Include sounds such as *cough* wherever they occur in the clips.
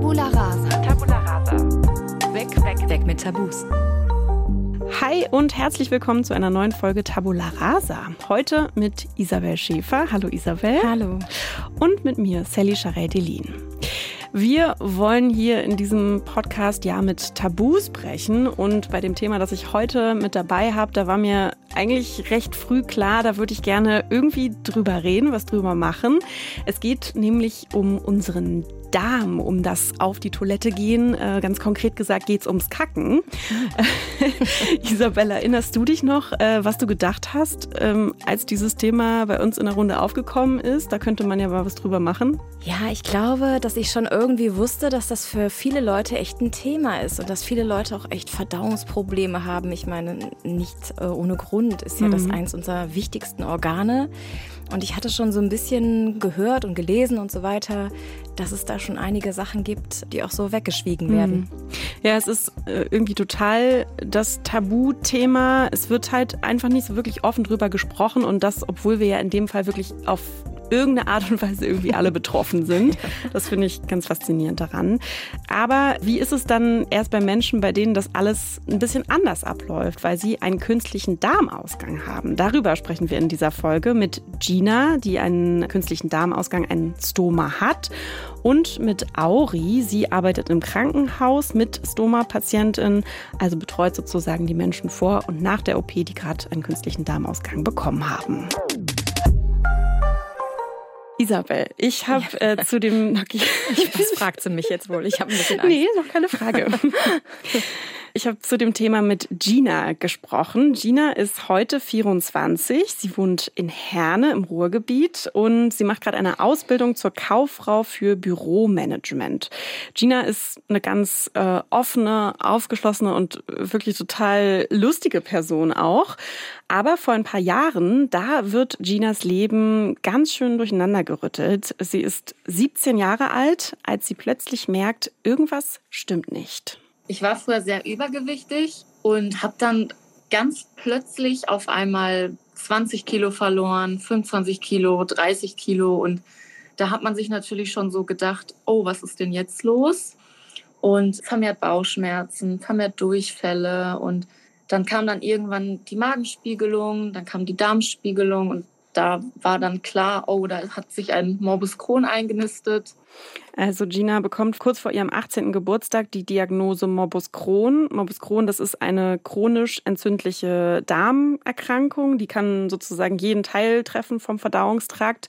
Tabula rasa. Tabula rasa. Weg, weg, weg mit Tabus. Hi und herzlich willkommen zu einer neuen Folge Tabula Rasa. Heute mit Isabel Schäfer. Hallo Isabel. Hallo. Und mit mir, Sally Charé-Delin. Wir wollen hier in diesem Podcast ja mit Tabus brechen und bei dem Thema, das ich heute mit dabei habe, da war mir eigentlich recht früh klar, da würde ich gerne irgendwie drüber reden, was drüber machen. Es geht nämlich um unseren Darm, um das auf die Toilette gehen. Äh, ganz konkret gesagt geht es ums Kacken. *laughs* Isabella, erinnerst du dich noch, äh, was du gedacht hast, ähm, als dieses Thema bei uns in der Runde aufgekommen ist? Da könnte man ja mal was drüber machen. Ja, ich glaube, dass ich schon irgendwie wusste, dass das für viele Leute echt ein Thema ist und dass viele Leute auch echt Verdauungsprobleme haben. Ich meine, nicht äh, ohne Grund ist ja mhm. das eins unserer wichtigsten Organe. Und ich hatte schon so ein bisschen gehört und gelesen und so weiter, dass es da schon einige Sachen gibt, die auch so weggeschwiegen mhm. werden. Ja, es ist äh, irgendwie total das Tabuthema. Es wird halt einfach nicht so wirklich offen drüber gesprochen und das, obwohl wir ja in dem Fall wirklich auf irgendeine Art und Weise irgendwie alle betroffen sind. Das finde ich ganz faszinierend daran. Aber wie ist es dann erst bei Menschen, bei denen das alles ein bisschen anders abläuft, weil sie einen künstlichen Darmausgang haben? Darüber sprechen wir in dieser Folge mit Gina, die einen künstlichen Darmausgang, einen Stoma hat. Und mit Auri, sie arbeitet im Krankenhaus mit Stoma-Patientinnen, also betreut sozusagen die Menschen vor und nach der OP, die gerade einen künstlichen Darmausgang bekommen haben. Isabel, ich habe ja. äh, zu dem. *laughs* Okay. Was fragt sie mich jetzt wohl? Ich habe ein bisschen Angst. Nee, noch keine Frage. *laughs* Ich habe zu dem Thema mit Gina gesprochen. Gina ist heute 24. Sie wohnt in Herne im Ruhrgebiet und sie macht gerade eine Ausbildung zur Kauffrau für Büromanagement. Gina ist eine ganz äh, offene, aufgeschlossene und wirklich total lustige Person auch. Aber vor ein paar Jahren, da wird Ginas Leben ganz schön durcheinander gerüttelt. Sie ist 17 Jahre alt, als sie plötzlich merkt, irgendwas stimmt nicht. Ich war früher sehr übergewichtig und habe dann ganz plötzlich auf einmal 20 Kilo verloren, 25 Kilo, 30 Kilo. Und da hat man sich natürlich schon so gedacht, oh, was ist denn jetzt los? Und vermehrt Bauchschmerzen, vermehrt Durchfälle. Und dann kam dann irgendwann die Magenspiegelung, dann kam die Darmspiegelung und da war dann klar, oh, da hat sich ein Morbus Crohn eingenistet. Also Gina bekommt kurz vor ihrem 18. Geburtstag die Diagnose Morbus Crohn. Morbus Crohn, das ist eine chronisch entzündliche Darmerkrankung, die kann sozusagen jeden Teil treffen vom Verdauungstrakt.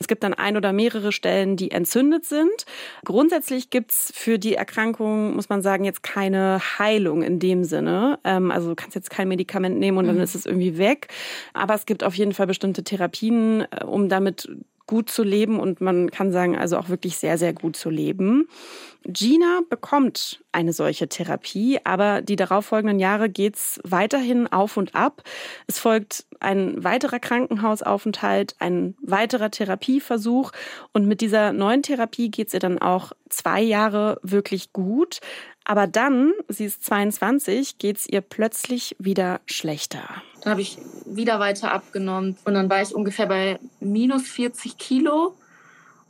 Es gibt dann ein oder mehrere Stellen, die entzündet sind. Grundsätzlich gibt's für die Erkrankung, muss man sagen, jetzt keine Heilung in dem Sinne. Ähm, also du kannst jetzt kein Medikament nehmen und dann mhm. ist es irgendwie weg. Aber es gibt auf jeden Fall bestimmte Therapien, äh, um damit gut zu leben und man kann sagen, also auch wirklich sehr, sehr gut zu leben. Gina bekommt eine solche Therapie, aber die darauffolgenden Jahre geht's weiterhin auf und ab. Es folgt ein weiterer Krankenhausaufenthalt, ein weiterer Therapieversuch und mit dieser neuen Therapie geht's ihr dann auch zwei Jahre wirklich gut. Aber dann, sie ist 22, geht's ihr plötzlich wieder schlechter. Dann habe ich wieder weiter abgenommen und dann war ich ungefähr bei minus 40 Kilo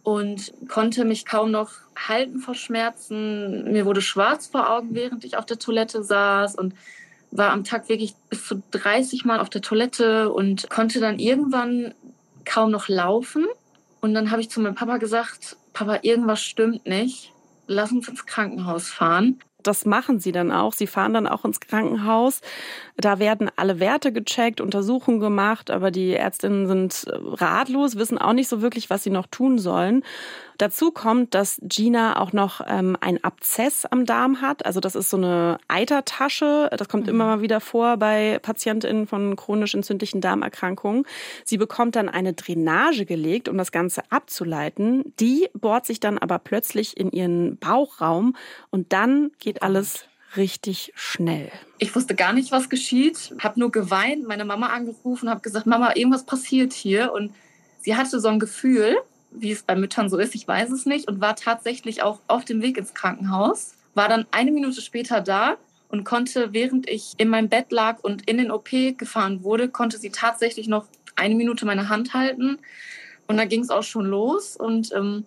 und konnte mich kaum noch halten vor Schmerzen. Mir wurde schwarz vor Augen, während ich auf der Toilette saß und war am Tag wirklich bis zu 30 Mal auf der Toilette und konnte dann irgendwann kaum noch laufen. Und dann habe ich zu meinem Papa gesagt, Papa, irgendwas stimmt nicht. Lass uns ins Krankenhaus fahren das machen sie dann auch. Sie fahren dann auch ins Krankenhaus. Da werden alle Werte gecheckt, Untersuchungen gemacht, aber die Ärztinnen sind äh, ratlos, wissen auch nicht so wirklich, was sie noch tun sollen. Dazu kommt, dass Gina auch noch ähm, ein Abzess am Darm hat. Also das ist so eine Eitertasche. Das kommt mhm. immer mal wieder vor bei Patientinnen von chronisch entzündlichen Darmerkrankungen. Sie bekommt dann eine Drainage gelegt, um das Ganze abzuleiten. Die bohrt sich dann aber plötzlich in ihren Bauchraum und dann geht alles richtig schnell. Ich wusste gar nicht, was geschieht, habe nur geweint, meine Mama angerufen, habe gesagt, Mama, irgendwas passiert hier und sie hatte so ein Gefühl, wie es bei Müttern so ist, ich weiß es nicht, und war tatsächlich auch auf dem Weg ins Krankenhaus, war dann eine Minute später da und konnte, während ich in meinem Bett lag und in den OP gefahren wurde, konnte sie tatsächlich noch eine Minute meine Hand halten. Und da ging es auch schon los. Und ähm,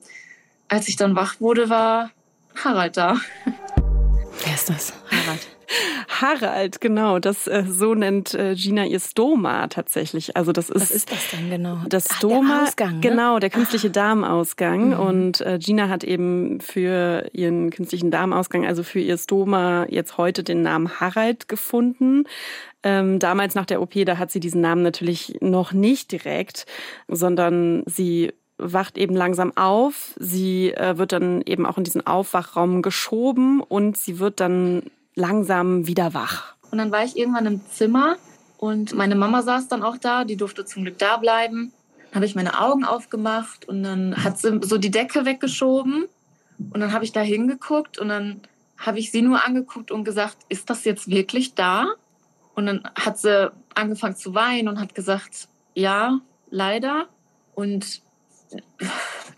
als ich dann wach wurde, war Harald da. *laughs* Wer ist das? Harald. *laughs* Harald, genau. Das äh, so nennt äh, Gina ihr Stoma tatsächlich. Also das ist Was ist das denn genau? das Ach, Stoma, der Ausgang, ne? genau, der künstliche Darmausgang. Mhm. Und äh, Gina hat eben für ihren künstlichen Darmausgang, also für ihr Stoma, jetzt heute den Namen Harald gefunden. Ähm, damals nach der OP, da hat sie diesen Namen natürlich noch nicht direkt, sondern sie wacht eben langsam auf. Sie äh, wird dann eben auch in diesen Aufwachraum geschoben und sie wird dann langsam wieder wach. Und dann war ich irgendwann im Zimmer und meine Mama saß dann auch da, die durfte zum Glück da bleiben. Dann habe ich meine Augen aufgemacht und dann hat sie so die Decke weggeschoben und dann habe ich da hingeguckt und dann habe ich sie nur angeguckt und gesagt, ist das jetzt wirklich da? Und dann hat sie angefangen zu weinen und hat gesagt, ja, leider. Und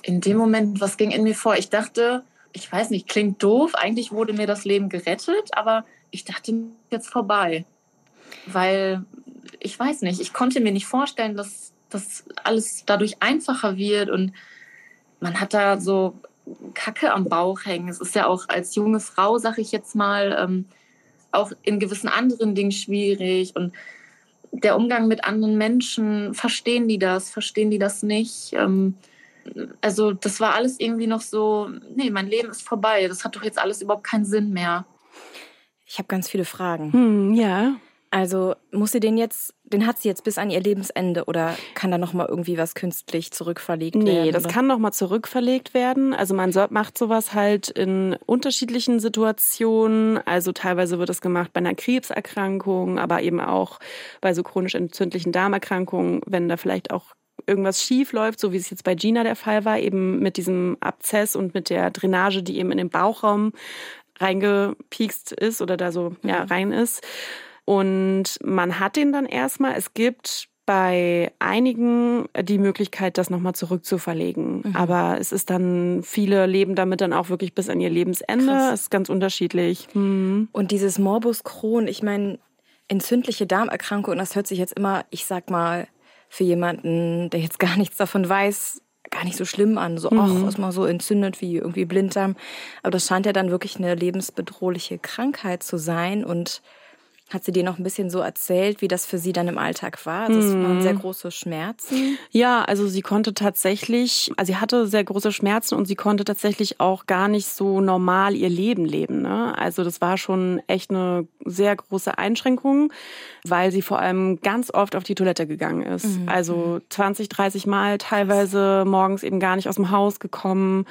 in dem Moment, was ging in mir vor? Ich dachte, ich weiß nicht, klingt doof. Eigentlich wurde mir das Leben gerettet, aber ich dachte, jetzt vorbei. Weil ich weiß nicht, ich konnte mir nicht vorstellen, dass das alles dadurch einfacher wird und man hat da so Kacke am Bauch hängen. Es ist ja auch als junge Frau, sag ich jetzt mal, ähm, auch in gewissen anderen Dingen schwierig und der Umgang mit anderen Menschen, verstehen die das, verstehen die das nicht? Ähm, also das war alles irgendwie noch so, nee, mein Leben ist vorbei, das hat doch jetzt alles überhaupt keinen Sinn mehr. Ich habe ganz viele Fragen. Hm, ja. Also muss sie den jetzt, den hat sie jetzt bis an ihr Lebensende oder kann da noch mal irgendwie was künstlich zurückverlegt Nee, werden? das oder? kann nochmal zurückverlegt werden. Also man macht sowas halt in unterschiedlichen Situationen. Also teilweise wird es gemacht bei einer Krebserkrankung, aber eben auch bei so chronisch entzündlichen Darmerkrankungen, wenn da vielleicht auch irgendwas schief läuft, so wie es jetzt bei Gina der Fall war, eben mit diesem Abzess und mit der Drainage, die eben in den Bauchraum reingepiekst ist oder da so ja, rein ist. Und man hat den dann erstmal. Es gibt bei einigen die Möglichkeit, das nochmal zurückzuverlegen. Mhm. Aber es ist dann, viele leben damit dann auch wirklich bis an ihr Lebensende. Krass. Es ist ganz unterschiedlich. Hm. Und dieses Morbus Crohn, ich meine, entzündliche Darmerkrankung, das hört sich jetzt immer, ich sag mal, für jemanden, der jetzt gar nichts davon weiß, gar nicht so schlimm an. So, ach, ist mal so entzündet wie irgendwie Blinddarm. Aber das scheint ja dann wirklich eine lebensbedrohliche Krankheit zu sein. Und hat sie dir noch ein bisschen so erzählt, wie das für sie dann im Alltag war? Also es waren sehr große Schmerzen. Ja, also sie konnte tatsächlich, also sie hatte sehr große Schmerzen und sie konnte tatsächlich auch gar nicht so normal ihr Leben leben. Ne? Also das war schon echt eine sehr große Einschränkung, weil sie vor allem ganz oft auf die Toilette gegangen ist. Also 20, 30 Mal teilweise morgens eben gar nicht aus dem Haus gekommen.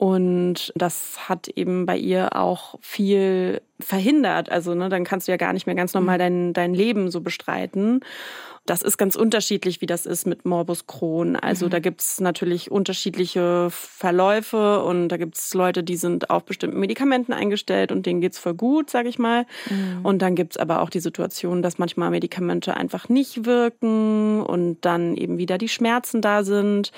Und das hat eben bei ihr auch viel verhindert. Also, ne, dann kannst du ja gar nicht mehr ganz normal dein, dein Leben so bestreiten. Das ist ganz unterschiedlich, wie das ist mit Morbus Crohn. Also da gibt's natürlich unterschiedliche Verläufe und da gibt's Leute, die sind auf bestimmten Medikamenten eingestellt und denen geht's voll gut, sage ich mal. Und dann gibt's aber auch die Situation, dass manchmal Medikamente einfach nicht wirken und dann eben wieder die Schmerzen da sind.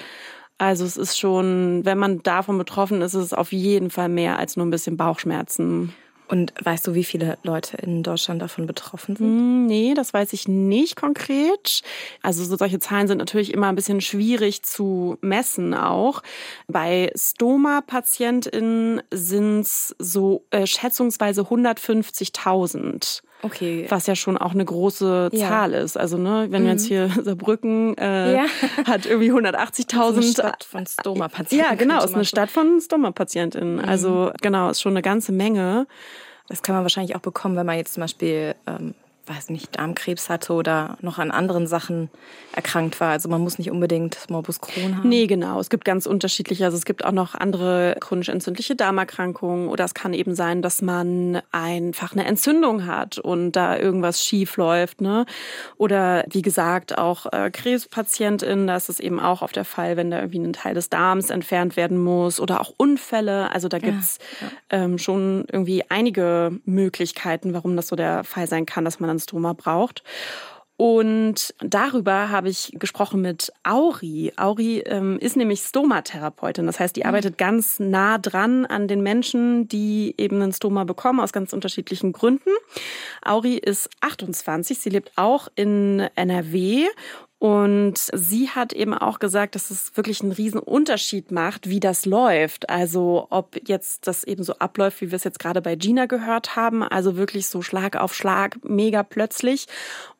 Also es ist schon, wenn man davon betroffen ist, ist es auf jeden Fall mehr als nur ein bisschen Bauchschmerzen. Und weißt du, wie viele Leute in Deutschland davon betroffen sind? Hm, Nee, das weiß ich nicht konkret. Also so solche Zahlen sind natürlich immer ein bisschen schwierig zu messen auch. Bei Stoma-PatientInnen sind es so äh, schätzungsweise 150.000. Okay. Was ja schon auch eine große Ja. Zahl ist. Also, ne, wenn wir jetzt hier *laughs* Saarbrücken äh, Ja. *laughs* hat irgendwie Eine 180.000 Stadt von Stoma-Patienten. Ja, genau, ist eine Stadt von Stoma-PatientInnen. Also genau, ist schon eine ganze Menge. Das kann man wahrscheinlich auch bekommen, wenn man jetzt zum Beispiel, ähm, weiß nicht, Darmkrebs hatte oder noch an anderen Sachen erkrankt war. Also man muss nicht unbedingt Morbus Crohn haben. Nee, genau. Es gibt ganz unterschiedliche. Also es gibt auch noch andere chronisch entzündliche Darmerkrankungen. Oder es kann eben sein, dass man einfach eine Entzündung hat und da irgendwas schief läuft. Ne? Oder wie gesagt, auch äh, KrebspatientInnen, da ist es eben auch auf der Fall, wenn da irgendwie ein Teil des Darms entfernt werden muss. Oder auch Unfälle. Also da gibt's ähm, schon irgendwie einige Möglichkeiten, warum das so der Fall sein kann, dass man Stoma braucht. Und darüber habe ich gesprochen mit Auri. Auri ähm, ist nämlich Stomatherapeutin. Das heißt, die arbeitet ganz nah dran an den Menschen, die eben einen Stoma bekommen, aus ganz unterschiedlichen Gründen. Auri ist 28. Sie lebt auch in NRW Und sie hat eben auch gesagt, dass es wirklich einen riesen Unterschied macht, wie das läuft. Also ob jetzt das eben so abläuft, wie wir es jetzt gerade bei Gina gehört haben, also wirklich so Schlag auf Schlag, mega plötzlich,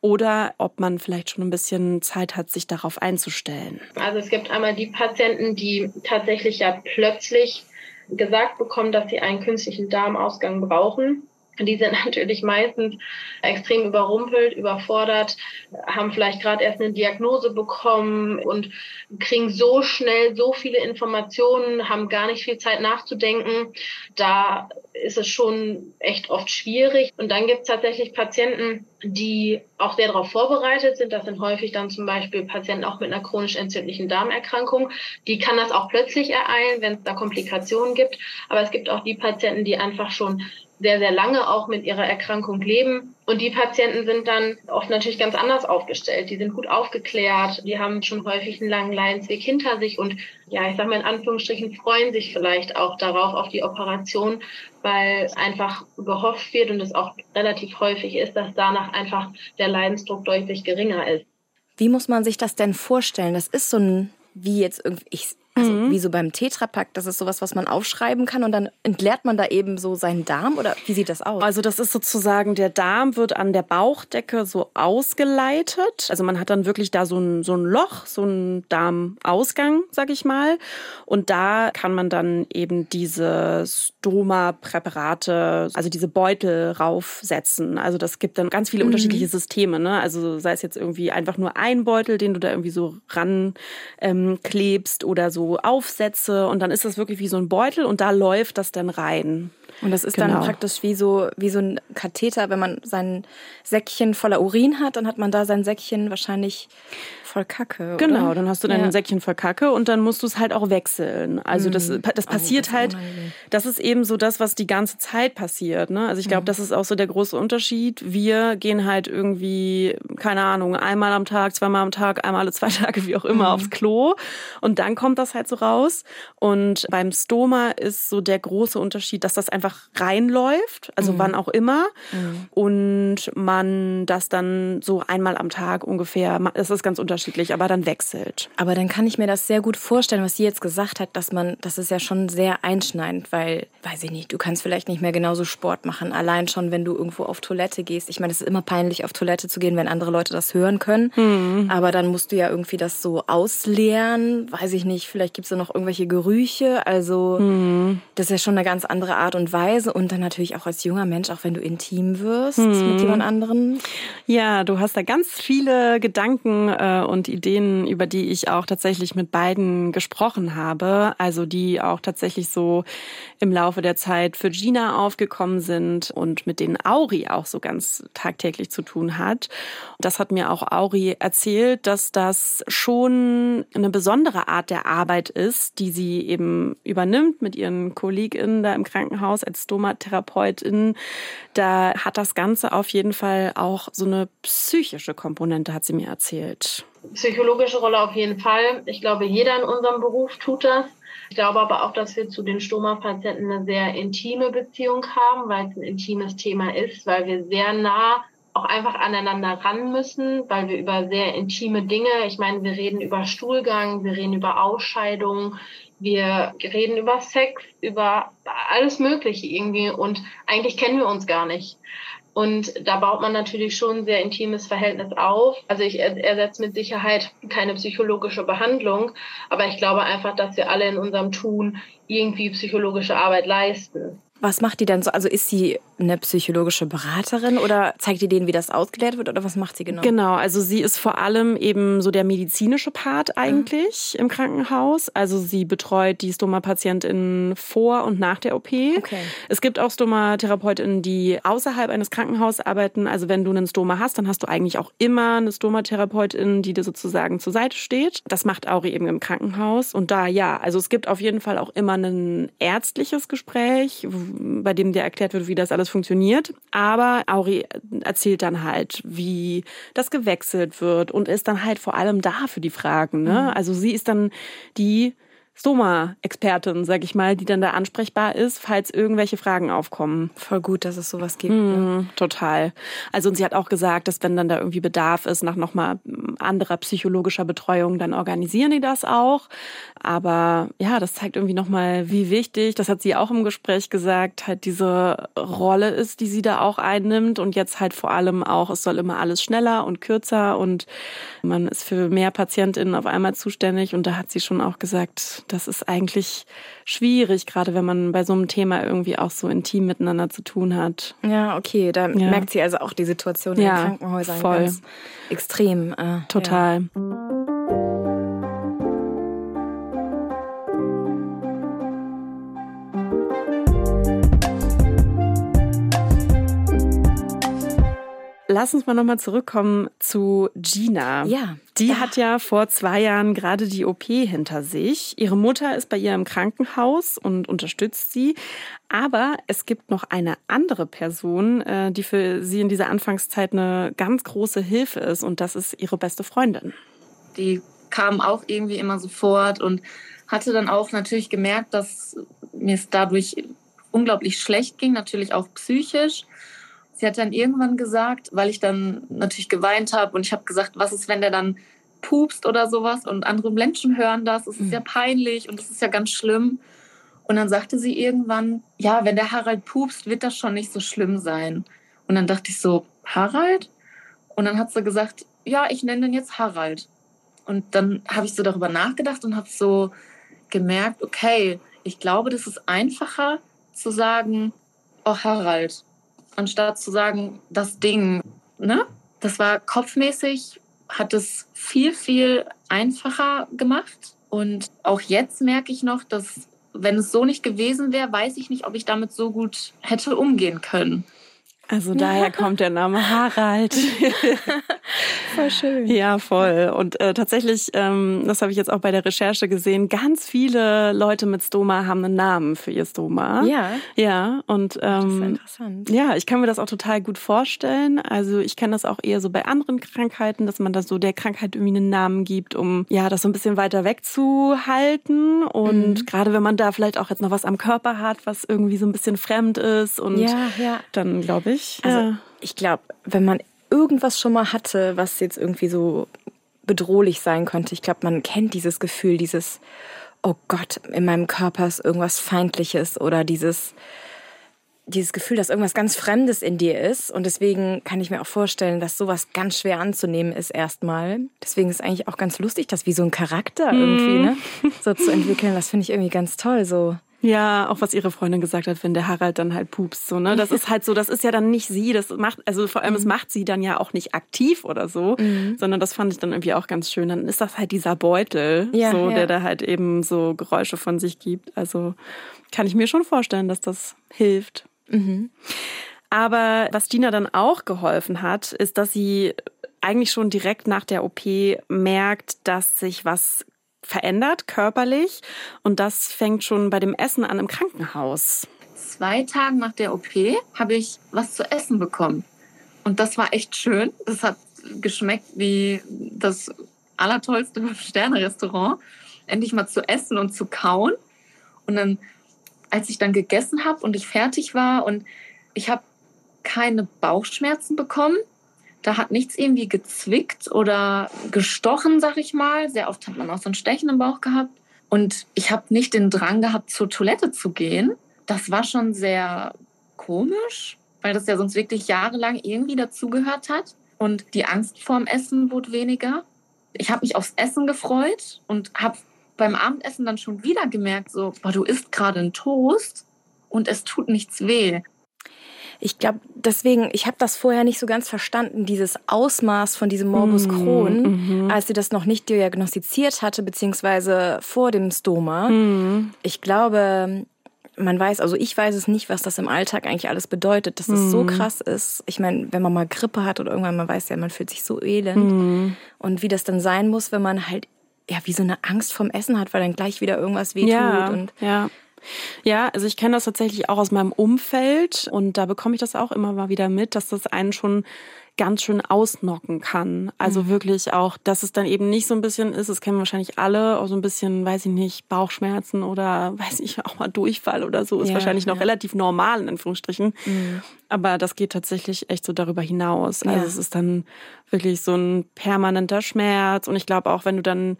oder ob man vielleicht schon ein bisschen Zeit hat, sich darauf einzustellen. Also es gibt einmal die Patienten, die tatsächlich ja plötzlich gesagt bekommen, dass sie einen künstlichen Darmausgang brauchen. Die sind *laughs* natürlich meistens extrem überrumpelt, überfordert, haben vielleicht gerade erst eine Diagnose bekommen und kriegen so schnell so viele Informationen, haben gar nicht viel Zeit nachzudenken. Da ist es schon echt oft schwierig. Und dann gibt es tatsächlich Patienten, die auch sehr darauf vorbereitet sind. Das sind häufig dann zum Beispiel Patienten auch mit einer chronisch entzündlichen Darmerkrankung. Die kann das auch plötzlich ereilen, wenn es da Komplikationen gibt. Aber es gibt auch die Patienten, die einfach schon sehr, sehr lange auch mit ihrer Erkrankung leben. Und die Patienten sind dann oft natürlich ganz anders aufgestellt. Die sind gut aufgeklärt, die haben schon häufig einen langen Leidensweg hinter sich und ja, ich sage mal in Anführungsstrichen, freuen sich vielleicht auch darauf, auf die Operation, weil einfach gehofft wird und es auch relativ häufig ist, dass danach einfach der Leidensdruck deutlich geringer ist. Wie muss man sich das denn vorstellen? Das ist so ein, wie jetzt irgendwie, ich also mhm. wie so beim Tetrapack, das ist sowas, was man aufschreiben kann und dann entleert man da eben so seinen Darm oder wie sieht das aus? Also das ist sozusagen, der Darm wird an der Bauchdecke so ausgeleitet. Also man hat dann wirklich da so ein, so ein Loch, so ein Darmausgang, sag ich mal. Und da kann man dann eben diese Stoma-Präparate, also diese Beutel raufsetzen. Also das gibt dann ganz viele mhm. unterschiedliche Systeme. Ne? Also sei es jetzt irgendwie einfach nur ein Beutel, den du da irgendwie so ran ähm, klebst oder so Aufsätze und dann ist das wirklich wie so ein Beutel und da läuft das dann rein. Und das ist genau. dann praktisch wie so, wie so ein Katheter, wenn man sein Säckchen voller Urin hat, dann hat man da sein Säckchen wahrscheinlich voll Kacke. Oder? Genau, dann hast du dein ja. Säckchen voll Kacke und dann musst du es halt auch wechseln. Also das, mhm. das passiert oh, das halt, das ist eben so das, was die ganze Zeit passiert. Ne? Also ich glaube, mhm. das ist auch so der große Unterschied. Wir gehen halt irgendwie, keine Ahnung, einmal am Tag, zweimal am Tag, einmal alle zwei *laughs* Tage, wie auch immer, mhm. aufs Klo. Und dann kommt das halt so raus. Und beim Stoma ist so der große Unterschied, dass das einfach reinläuft, also mhm. wann auch immer. Mhm. Und man das dann so einmal am Tag ungefähr, das ist ganz unterschiedlich unterschiedlich, aber dann wechselt. Aber dann kann ich mir das sehr gut vorstellen, was sie jetzt gesagt hat, dass man, das ist ja schon sehr einschneidend, weil, weiß ich nicht, du kannst vielleicht nicht mehr genauso Sport machen. Allein schon, wenn du irgendwo auf Toilette gehst. Ich meine, es ist immer peinlich, auf Toilette zu gehen, wenn andere Leute das hören können. Mhm. Aber dann musst du ja irgendwie das so ausleeren. Weiß ich nicht, vielleicht gibt es da noch irgendwelche Gerüche. Also, mhm. das ist ja schon eine ganz andere Art und Weise. Und dann natürlich auch als junger Mensch, auch wenn du intim wirst mhm. mit jemand anderen. Ja, du hast da ganz viele Gedanken äh, und Ideen, über die ich auch tatsächlich mit beiden gesprochen habe. Also die auch tatsächlich so im Laufe der Zeit für Gina aufgekommen sind und mit denen Auri auch so ganz tagtäglich zu tun hat. Das hat mir auch Auri erzählt, dass das schon eine besondere Art der Arbeit ist, die sie eben übernimmt mit ihren KollegInnen da im Krankenhaus als Stomatherapeutin. Da hat das Ganze auf jeden Fall auch so eine psychische Komponente, hat sie mir erzählt psychologische Rolle auf jeden Fall. Ich glaube, jeder in unserem Beruf tut das. Ich glaube aber auch, dass wir zu den Stoma-Patienten eine sehr intime Beziehung haben, weil es ein intimes Thema ist, weil wir sehr nah auch einfach aneinander ran müssen, weil wir über sehr intime Dinge, ich meine, wir reden über Stuhlgang, wir reden über Ausscheidungen, wir reden über Sex, über alles Mögliche irgendwie und eigentlich kennen wir uns gar nicht. Und da baut man natürlich schon ein sehr intimes Verhältnis auf. Also ich ersetze mit Sicherheit keine psychologische Behandlung, aber ich glaube einfach, dass wir alle in unserem Tun irgendwie psychologische Arbeit leisten. Was macht die denn so? Also ist sie eine psychologische Beraterin oder zeigt die denen, wie das ausgeklärt wird oder was macht sie genau? Genau, also sie ist vor allem eben so der medizinische Part eigentlich mhm. im Krankenhaus. Also sie betreut die Stoma-PatientInnen vor und nach der OP. Okay. Es gibt auch Stoma-TherapeutInnen, die außerhalb eines Krankenhauses arbeiten. Also wenn du einen Stoma hast, dann hast du eigentlich auch immer eine Stoma-Therapeutin, die dir sozusagen zur Seite steht. Das macht Auri eben im Krankenhaus. Und da ja, also es gibt auf jeden Fall auch immer ein ärztliches Gespräch, bei dem dir erklärt wird, wie das alles funktioniert. Aber Auri erzählt dann halt, wie das gewechselt wird und ist dann halt vor allem da für die Fragen. Ne? Mhm. Also sie ist dann die, Stoma-Expertin, sag ich mal, die dann da ansprechbar ist, falls irgendwelche Fragen aufkommen. Voll gut, dass es sowas gibt. Mhm, ne? Total. Also und sie hat auch gesagt, dass wenn dann da irgendwie Bedarf ist nach nochmal anderer psychologischer Betreuung, dann organisieren die das auch. Aber ja, das zeigt irgendwie nochmal, wie wichtig, das hat sie auch im Gespräch gesagt, halt diese Rolle ist, die sie da auch einnimmt und jetzt halt vor allem auch, es soll immer alles schneller und kürzer und man ist für mehr PatientInnen auf einmal zuständig und da hat sie schon auch gesagt, das ist eigentlich schwierig, gerade wenn man bei so einem Thema irgendwie auch so intim miteinander zu tun hat. Ja, okay, da ja. merkt sie also auch die Situation ja, in den Krankenhäusern voll. ganz extrem. Äh, Total. Ja. Lass uns mal nochmal zurückkommen zu Gina. Ja. Die da. hat ja vor zwei Jahren gerade die OP hinter sich. Ihre Mutter ist bei ihr im Krankenhaus und unterstützt sie. Aber es gibt noch eine andere Person, äh, die für sie in dieser Anfangszeit eine ganz große Hilfe ist. Und das ist ihre beste Freundin. Die kam auch irgendwie immer sofort und hatte dann auch natürlich gemerkt, dass mir es dadurch unglaublich schlecht ging, natürlich auch psychisch. Sie hat dann irgendwann gesagt, weil ich dann natürlich geweint habe und ich habe gesagt, was ist, wenn der dann pupst oder sowas und andere Menschen hören das, es ist ja mhm. peinlich und es ist ja ganz schlimm. Und dann sagte sie irgendwann, ja, wenn der Harald pupst, wird das schon nicht so schlimm sein. Und dann dachte ich so, Harald? Und dann hat sie gesagt, ja, ich nenne den jetzt Harald. Und dann habe ich so darüber nachgedacht und habe so gemerkt, okay, ich glaube, das ist einfacher zu sagen, oh Harald, anstatt zu sagen, das Ding, ne? Das war kopfmäßig, hat es viel, viel einfacher gemacht. Und auch jetzt merke ich noch, dass wenn es so nicht gewesen wäre, weiß ich nicht, ob ich damit so gut hätte umgehen können. Also daher *laughs* kommt der Name Harald. *laughs* voll schön. Ja, voll. Und äh, tatsächlich, ähm, das habe ich jetzt auch bei der Recherche gesehen, ganz viele Leute mit Stoma haben einen Namen für ihr Stoma. Ja. Ja, und ähm, das ist interessant. ja, ich kann mir das auch total gut vorstellen. Also ich kenne das auch eher so bei anderen Krankheiten, dass man da so der Krankheit irgendwie einen Namen gibt, um ja das so ein bisschen weiter wegzuhalten. Und mhm. gerade wenn man da vielleicht auch jetzt noch was am Körper hat, was irgendwie so ein bisschen fremd ist und ja, ja. dann glaube ich. Also ja. ich glaube, wenn man irgendwas schon mal hatte, was jetzt irgendwie so bedrohlich sein könnte. Ich glaube, man kennt dieses Gefühl, dieses, oh Gott, in meinem Körper ist irgendwas Feindliches oder dieses, dieses Gefühl, dass irgendwas ganz Fremdes in dir ist. Und deswegen kann ich mir auch vorstellen, dass sowas ganz schwer anzunehmen ist erstmal. Deswegen ist es eigentlich auch ganz lustig, das wie so ein Charakter irgendwie, mhm. ne? So zu entwickeln. Das finde ich irgendwie ganz toll. So ja, auch was ihre Freundin gesagt hat, wenn der Harald dann halt pupst, so, ne? Das *laughs* ist halt so, das ist ja dann nicht sie, das macht, also vor allem, es mhm. macht sie dann ja auch nicht aktiv oder so, mhm. sondern das fand ich dann irgendwie auch ganz schön. Dann ist das halt dieser Beutel, ja, so, ja. der da halt eben so Geräusche von sich gibt. Also kann ich mir schon vorstellen, dass das hilft. Mhm. Aber was Dina dann auch geholfen hat, ist, dass sie eigentlich schon direkt nach der OP merkt, dass sich was verändert körperlich und das fängt schon bei dem Essen an im Krankenhaus. Zwei Tage nach der OP habe ich was zu essen bekommen und das war echt schön. Das hat geschmeckt wie das allertollste *laughs* Sterne-Restaurant. Endlich mal zu essen und zu kauen. Und dann, als ich dann gegessen habe und ich fertig war und ich habe keine Bauchschmerzen bekommen, da hat nichts irgendwie gezwickt oder gestochen, sag ich mal. Sehr oft hat man auch so ein Stechen im Bauch gehabt. Und ich habe nicht den Drang gehabt, zur Toilette zu gehen. Das war schon sehr komisch, weil das ja sonst wirklich jahrelang irgendwie dazugehört hat. Und die Angst vorm Essen wurde weniger. Ich habe mich aufs Essen gefreut und habe beim Abendessen dann schon wieder gemerkt, so, boah, du isst gerade einen Toast und es tut nichts weh. Ich glaube, deswegen, ich habe das vorher nicht so ganz verstanden, dieses Ausmaß von diesem Morbus mhm, Crohn, mhm. als sie das noch nicht diagnostiziert hatte, beziehungsweise vor dem Stoma. Mhm. Ich glaube, man weiß, also ich weiß es nicht, was das im Alltag eigentlich alles bedeutet, dass es mhm. so krass ist. Ich meine, wenn man mal Grippe hat oder irgendwann, man weiß ja, man fühlt sich so elend. Mhm. Und wie das dann sein muss, wenn man halt ja wie so eine Angst vom Essen hat, weil dann gleich wieder irgendwas wehtut. Ja, und ja. Ja, also ich kenne das tatsächlich auch aus meinem Umfeld und da bekomme ich das auch immer mal wieder mit, dass das einen schon ganz schön ausnocken kann. Also mhm. wirklich auch, dass es dann eben nicht so ein bisschen ist, das kennen wahrscheinlich alle, auch so ein bisschen, weiß ich nicht, Bauchschmerzen oder *laughs* weiß ich auch mal Durchfall oder so, ist ja, wahrscheinlich noch ja. relativ normal in Anführungsstrichen. Mhm. Aber das geht tatsächlich echt so darüber hinaus. Also ja. es ist dann wirklich so ein permanenter Schmerz und ich glaube auch, wenn du dann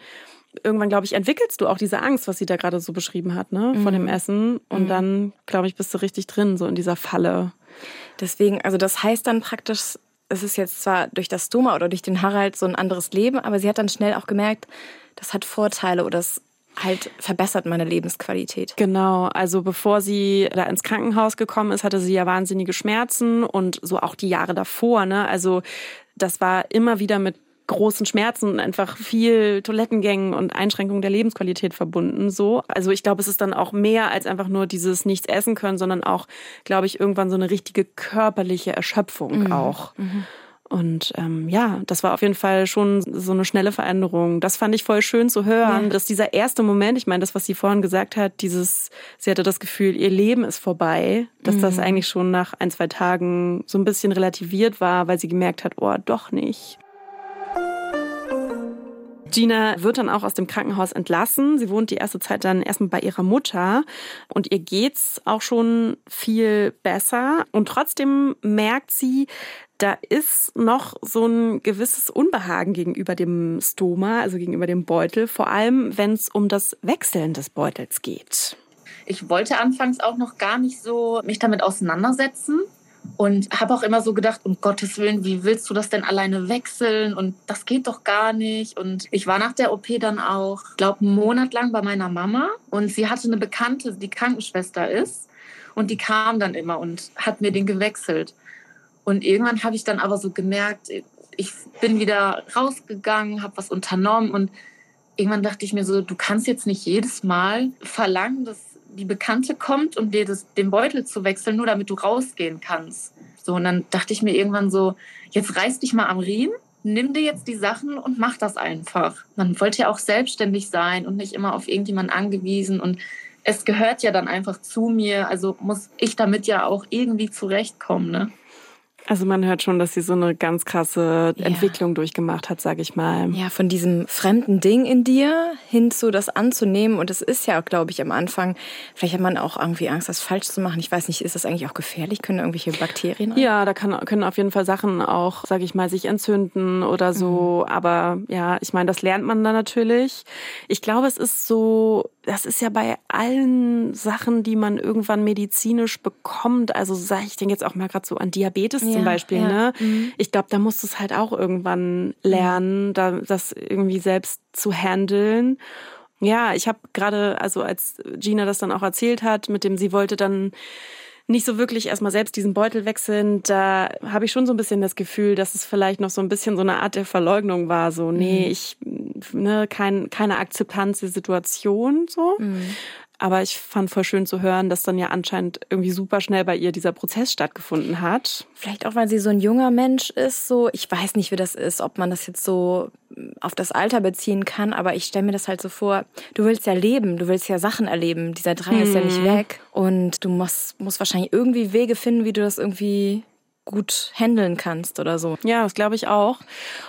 irgendwann, glaube ich, entwickelst du auch diese Angst, was sie da gerade so beschrieben hat, ne, mhm. vor dem Essen. Und mhm. dann, glaube ich, bist du richtig drin, so in dieser Falle. Deswegen, also das heißt dann praktisch, es ist jetzt zwar durch das Stoma oder durch den Harald so ein anderes Leben, aber sie hat dann schnell auch gemerkt, das hat Vorteile oder das halt verbessert meine Lebensqualität. Genau, also bevor sie da ins Krankenhaus gekommen ist, hatte sie ja wahnsinnige Schmerzen und so auch die Jahre davor, ne? Also das war immer wieder mit großen Schmerzen und einfach viel Toilettengängen und Einschränkungen der Lebensqualität verbunden. So, also ich glaube, es ist dann auch mehr als einfach nur dieses nichts essen können, sondern auch, glaube ich, irgendwann so eine richtige körperliche Erschöpfung mhm. auch. Mhm. Und ähm, ja, das war auf jeden Fall schon so eine schnelle Veränderung. Das fand ich voll schön zu hören, ja. dass dieser erste Moment, ich meine, das, was sie vorhin gesagt hat, dieses, sie hatte das Gefühl, ihr Leben ist vorbei, dass mhm. das eigentlich schon nach ein, zwei Tagen so ein bisschen relativiert war, weil sie gemerkt hat, oh, doch nicht. Gina wird dann auch aus dem Krankenhaus entlassen. Sie wohnt die erste Zeit dann erstmal bei ihrer Mutter und ihr geht's auch schon viel besser. Und trotzdem merkt sie, da ist noch so ein gewisses Unbehagen gegenüber dem Stoma, also gegenüber dem Beutel, vor allem wenn es um das Wechseln des Beutels geht. Ich wollte anfangs auch noch gar nicht so mich damit auseinandersetzen, und habe auch immer so gedacht, um Gottes Willen, wie willst du das denn alleine wechseln? Und das geht doch gar nicht. Und ich war nach der OP dann auch, glaube einen Monat lang bei meiner Mama. Und sie hatte eine Bekannte, die Krankenschwester ist. Und die kam dann immer und hat mir den gewechselt. Und irgendwann habe ich dann aber so gemerkt, ich bin wieder rausgegangen, habe was unternommen. Und irgendwann dachte ich mir so, du kannst jetzt nicht jedes Mal verlangen, dass die Bekannte kommt, um dir das, den Beutel zu wechseln, nur damit du rausgehen kannst. So, und dann dachte ich mir irgendwann so, jetzt reiß dich mal am Riemen, nimm dir jetzt die Sachen und mach das einfach. Man wollte ja auch selbstständig sein und nicht immer auf irgendjemanden angewiesen und es gehört ja dann einfach zu mir, also muss ich damit ja auch irgendwie zurechtkommen, ne? Also man hört schon, dass sie so eine ganz krasse ja. Entwicklung durchgemacht hat, sage ich mal. Ja, von diesem fremden Ding in dir hin zu das anzunehmen. Und es ist ja, glaube ich, am Anfang, vielleicht hat man auch irgendwie Angst, das falsch zu machen. Ich weiß nicht, ist das eigentlich auch gefährlich? Können irgendwelche Bakterien? Rein? Ja, da kann, können auf jeden Fall Sachen auch, sage ich mal, sich entzünden oder so. Mhm. Aber ja, ich meine, das lernt man dann natürlich. Ich glaube, es ist so, das ist ja bei allen Sachen, die man irgendwann medizinisch bekommt. Also sage ich denke jetzt auch mal gerade so an Diabetes ja, zum Beispiel. Ja. Ne? Mhm. Ich glaube, da musst du es halt auch irgendwann lernen, da, das irgendwie selbst zu handeln. Ja, ich habe gerade, also als Gina das dann auch erzählt hat, mit dem sie wollte dann nicht so wirklich erstmal selbst diesen Beutel wechseln, da habe ich schon so ein bisschen das Gefühl, dass es vielleicht noch so ein bisschen so eine Art der Verleugnung war. So, nee, mhm. ich, ne, kein, keine Akzeptanz der Situation, so. Mhm. Aber ich fand voll schön zu hören, dass dann ja anscheinend irgendwie super schnell bei ihr dieser Prozess stattgefunden hat. Vielleicht auch, weil sie so ein junger Mensch ist, so, ich weiß nicht, wie das ist, ob man das jetzt so auf das Alter beziehen kann, aber ich stelle mir das halt so vor, du willst ja leben, du willst ja Sachen erleben. Dieser Drang hm. ist ja nicht mhm. weg. Und du musst, musst wahrscheinlich irgendwie Wege finden, wie du das irgendwie gut handeln kannst oder so. Ja, das glaube ich auch.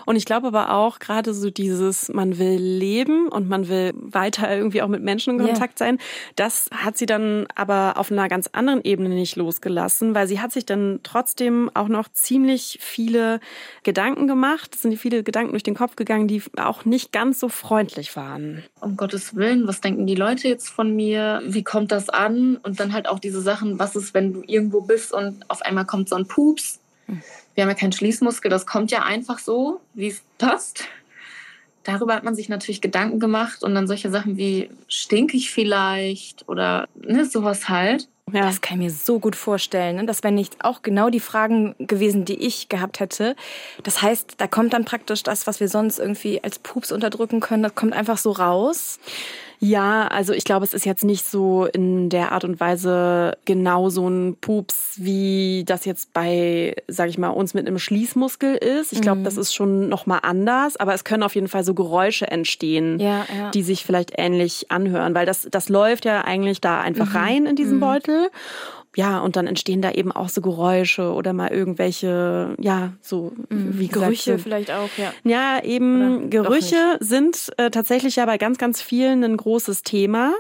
Und ich glaube aber auch gerade so dieses, man will leben und man will weiter irgendwie auch mit Menschen in Kontakt yeah. sein. Das hat sie dann aber auf einer ganz anderen Ebene nicht losgelassen, weil sie hat sich dann trotzdem auch noch ziemlich viele Gedanken gemacht. Es sind viele Gedanken durch den Kopf gegangen, die auch nicht ganz so freundlich waren. Um Gottes Willen, was denken die Leute jetzt von mir? Wie kommt das an? Und dann halt auch diese Sachen, was ist, wenn du irgendwo bist und auf einmal kommt so ein Pups wir haben ja keinen Schließmuskel, das kommt ja einfach so, wie es passt. Darüber hat man sich natürlich Gedanken gemacht und dann solche Sachen wie stink ich vielleicht oder ne, sowas halt. Ja. Das kann ich mir so gut vorstellen. Ne? Das wären nicht auch genau die Fragen gewesen, die ich gehabt hätte. Das heißt, da kommt dann praktisch das, was wir sonst irgendwie als Pups unterdrücken können, das kommt einfach so raus. Ja, also ich glaube, es ist jetzt nicht so in der Art und Weise genau so ein Pups, wie das jetzt bei, sag ich mal, uns mit einem Schließmuskel ist. Ich glaube, mhm. das ist schon nochmal anders, aber es können auf jeden Fall so Geräusche entstehen, ja, ja. die sich vielleicht ähnlich anhören, weil das, das läuft ja eigentlich da einfach mhm. rein in diesen mhm. Beutel. Ja, und dann entstehen da eben auch so Geräusche oder mal irgendwelche, ja, so mhm. wie gesagt, Gerüche vielleicht auch, ja. Ja, eben oder Gerüche sind äh, tatsächlich ja bei ganz, ganz vielen ein großes Thema.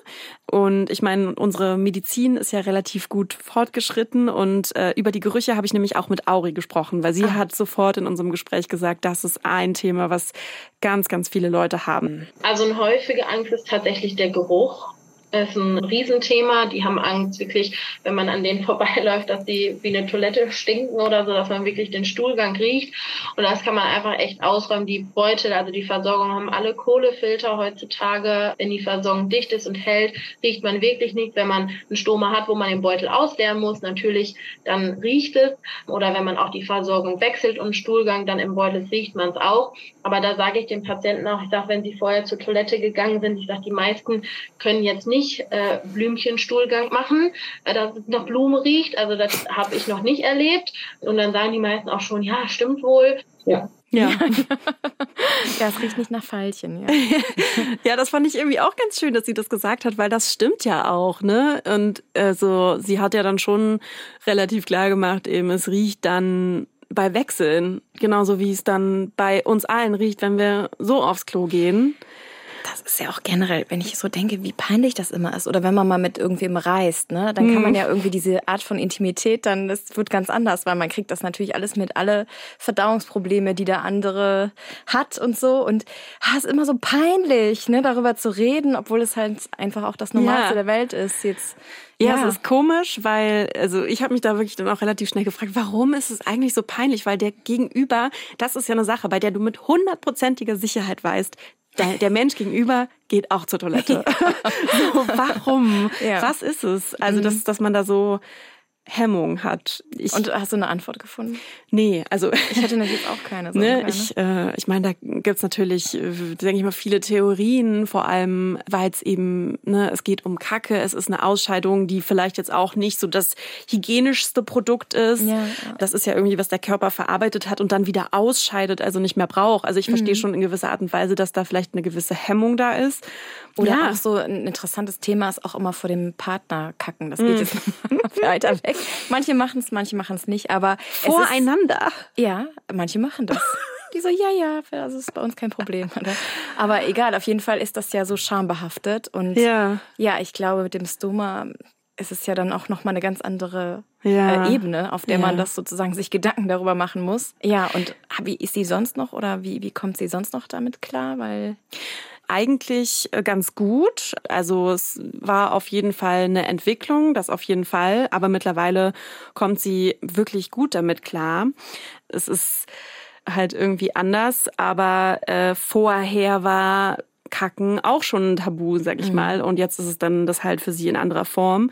Und ich meine, unsere Medizin ist ja relativ gut fortgeschritten und äh, über die Gerüche habe ich nämlich auch mit Auri gesprochen, weil sie ah. hat sofort in unserem Gespräch gesagt, das ist ein Thema, was ganz, ganz viele Leute haben. Also eine häufige Angst ist tatsächlich der Geruch. Das ist ein Riesenthema. Die haben Angst wirklich, wenn man an denen vorbeiläuft, dass die wie eine Toilette stinken oder so, dass man wirklich den Stuhlgang riecht. Und das kann man einfach echt ausräumen. Die Beutel, also die Versorgung haben alle Kohlefilter heutzutage. Wenn die Versorgung dicht ist und hält, riecht man wirklich nicht. Wenn man einen Stoma hat, wo man den Beutel ausleeren muss, natürlich, dann riecht es. Oder wenn man auch die Versorgung wechselt und Stuhlgang dann im Beutel riecht man es auch. Aber da sage ich den Patienten auch, ich sage, wenn sie vorher zur Toilette gegangen sind, ich sage, die meisten können jetzt nicht nicht äh, Blümchenstuhlgang machen, äh, dass es nach Blume riecht. Also das habe ich noch nicht erlebt. Und dann sagen die meisten auch schon, ja, stimmt wohl. Ja. Ja. ja, *laughs* es riecht nicht nach Veilchen, ja. *laughs* ja, das fand ich irgendwie auch ganz schön, dass sie das gesagt hat, weil das stimmt ja auch, ne? Und also sie hat ja dann schon relativ klar gemacht, eben es riecht dann bei Wechseln, genauso wie es dann bei uns allen riecht, wenn wir so aufs Klo gehen das ist ja auch generell, wenn ich so denke, wie peinlich das immer ist. Oder wenn man mal mit irgendwem reist, ne, dann kann man mhm. ja irgendwie diese Art von Intimität dann, das wird ganz anders, weil man kriegt das natürlich alles mit, alle Verdauungsprobleme, die der andere hat und so. Und ah, ist immer so peinlich, ne, darüber zu reden, obwohl es halt einfach auch das Normalste ja. der Welt ist. Jetzt ja, ja, es ist komisch, weil, also ich habe mich da wirklich dann auch relativ schnell gefragt, warum ist es eigentlich so peinlich? Weil der Gegenüber, das ist ja eine Sache, bei der du mit hundertprozentiger Sicherheit weißt, der, der Mensch gegenüber geht auch zur Toilette. *laughs* *laughs* so, warum? Ja. Was ist es? Also, dass, mhm. dass man da so Hemmung hat. Ich, und hast du eine Antwort gefunden? Nee, also ich hätte natürlich auch keine. *laughs* So ne, ich, äh, ich meine, da gibt's natürlich, äh, denke ich mal, viele Theorien, vor allem, weil es eben, ne, es geht um Kacke, es ist eine Ausscheidung, die vielleicht jetzt auch nicht so das hygienischste Produkt ist. Ja, ja. Das ist ja irgendwie, was der Körper verarbeitet hat und dann wieder ausscheidet, also nicht mehr braucht. Also ich verstehe mhm. schon in gewisser Art und Weise, dass da vielleicht eine gewisse Hemmung da ist. Oder ja. auch so ein interessantes Thema ist auch immer vor dem Partner kacken. Das geht mm. jetzt *laughs* weiter weg. Manche machen es, manche machen es nicht, aber voreinander. Ist, ja, manche machen das. *laughs* Die so, ja, ja, das ist bei uns kein Problem. Oder? Aber egal, auf jeden Fall ist das ja so schambehaftet. Und ja, ja ich glaube, mit dem Stoma ist es ja dann auch nochmal eine ganz andere ja. äh, Ebene, auf der ja. man das sozusagen sich Gedanken darüber machen muss. Ja, und wie ist sie sonst noch oder wie, wie kommt sie sonst noch damit klar? Weil eigentlich äh, ganz gut. Also es war auf jeden Fall eine Entwicklung, das auf jeden Fall. Aber mittlerweile kommt sie wirklich gut damit klar. Es ist halt irgendwie anders, aber äh, vorher war Kacken auch schon ein Tabu, sag ich mhm. mal. Und jetzt ist es dann das halt für sie in anderer Form.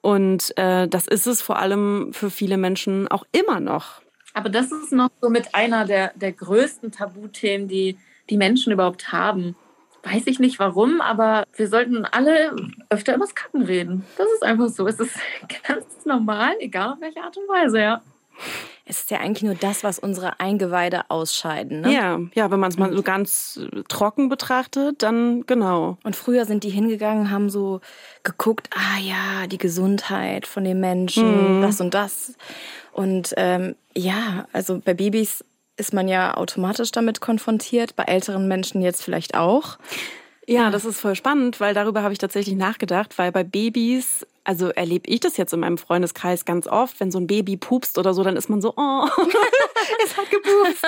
Und äh, das ist es vor allem für viele Menschen auch immer noch. Aber das ist noch so mit einer der, der größten Tabuthemen, die die Menschen überhaupt haben. Weiß ich nicht warum, aber wir sollten alle öfter über das Kacken reden. Das ist einfach so. Es ist *laughs* ganz normal, egal auf welche Art und Weise, ja. Es ist ja eigentlich nur das, was unsere Eingeweide ausscheiden. Ne? Ja, ja, wenn man es mal so ganz trocken betrachtet, dann genau. Und früher sind die hingegangen, haben so geguckt, ah ja, die Gesundheit von den Menschen, mhm. das und das. Und ähm, ja, also bei Babys ist man ja automatisch damit konfrontiert, bei älteren Menschen jetzt vielleicht auch. Ja, das ist voll spannend, weil darüber habe ich tatsächlich nachgedacht, weil bei Babys also erlebe ich das jetzt in meinem Freundeskreis ganz oft, wenn so ein Baby pupst oder so, dann ist man so, oh, *laughs* es hat gepupst.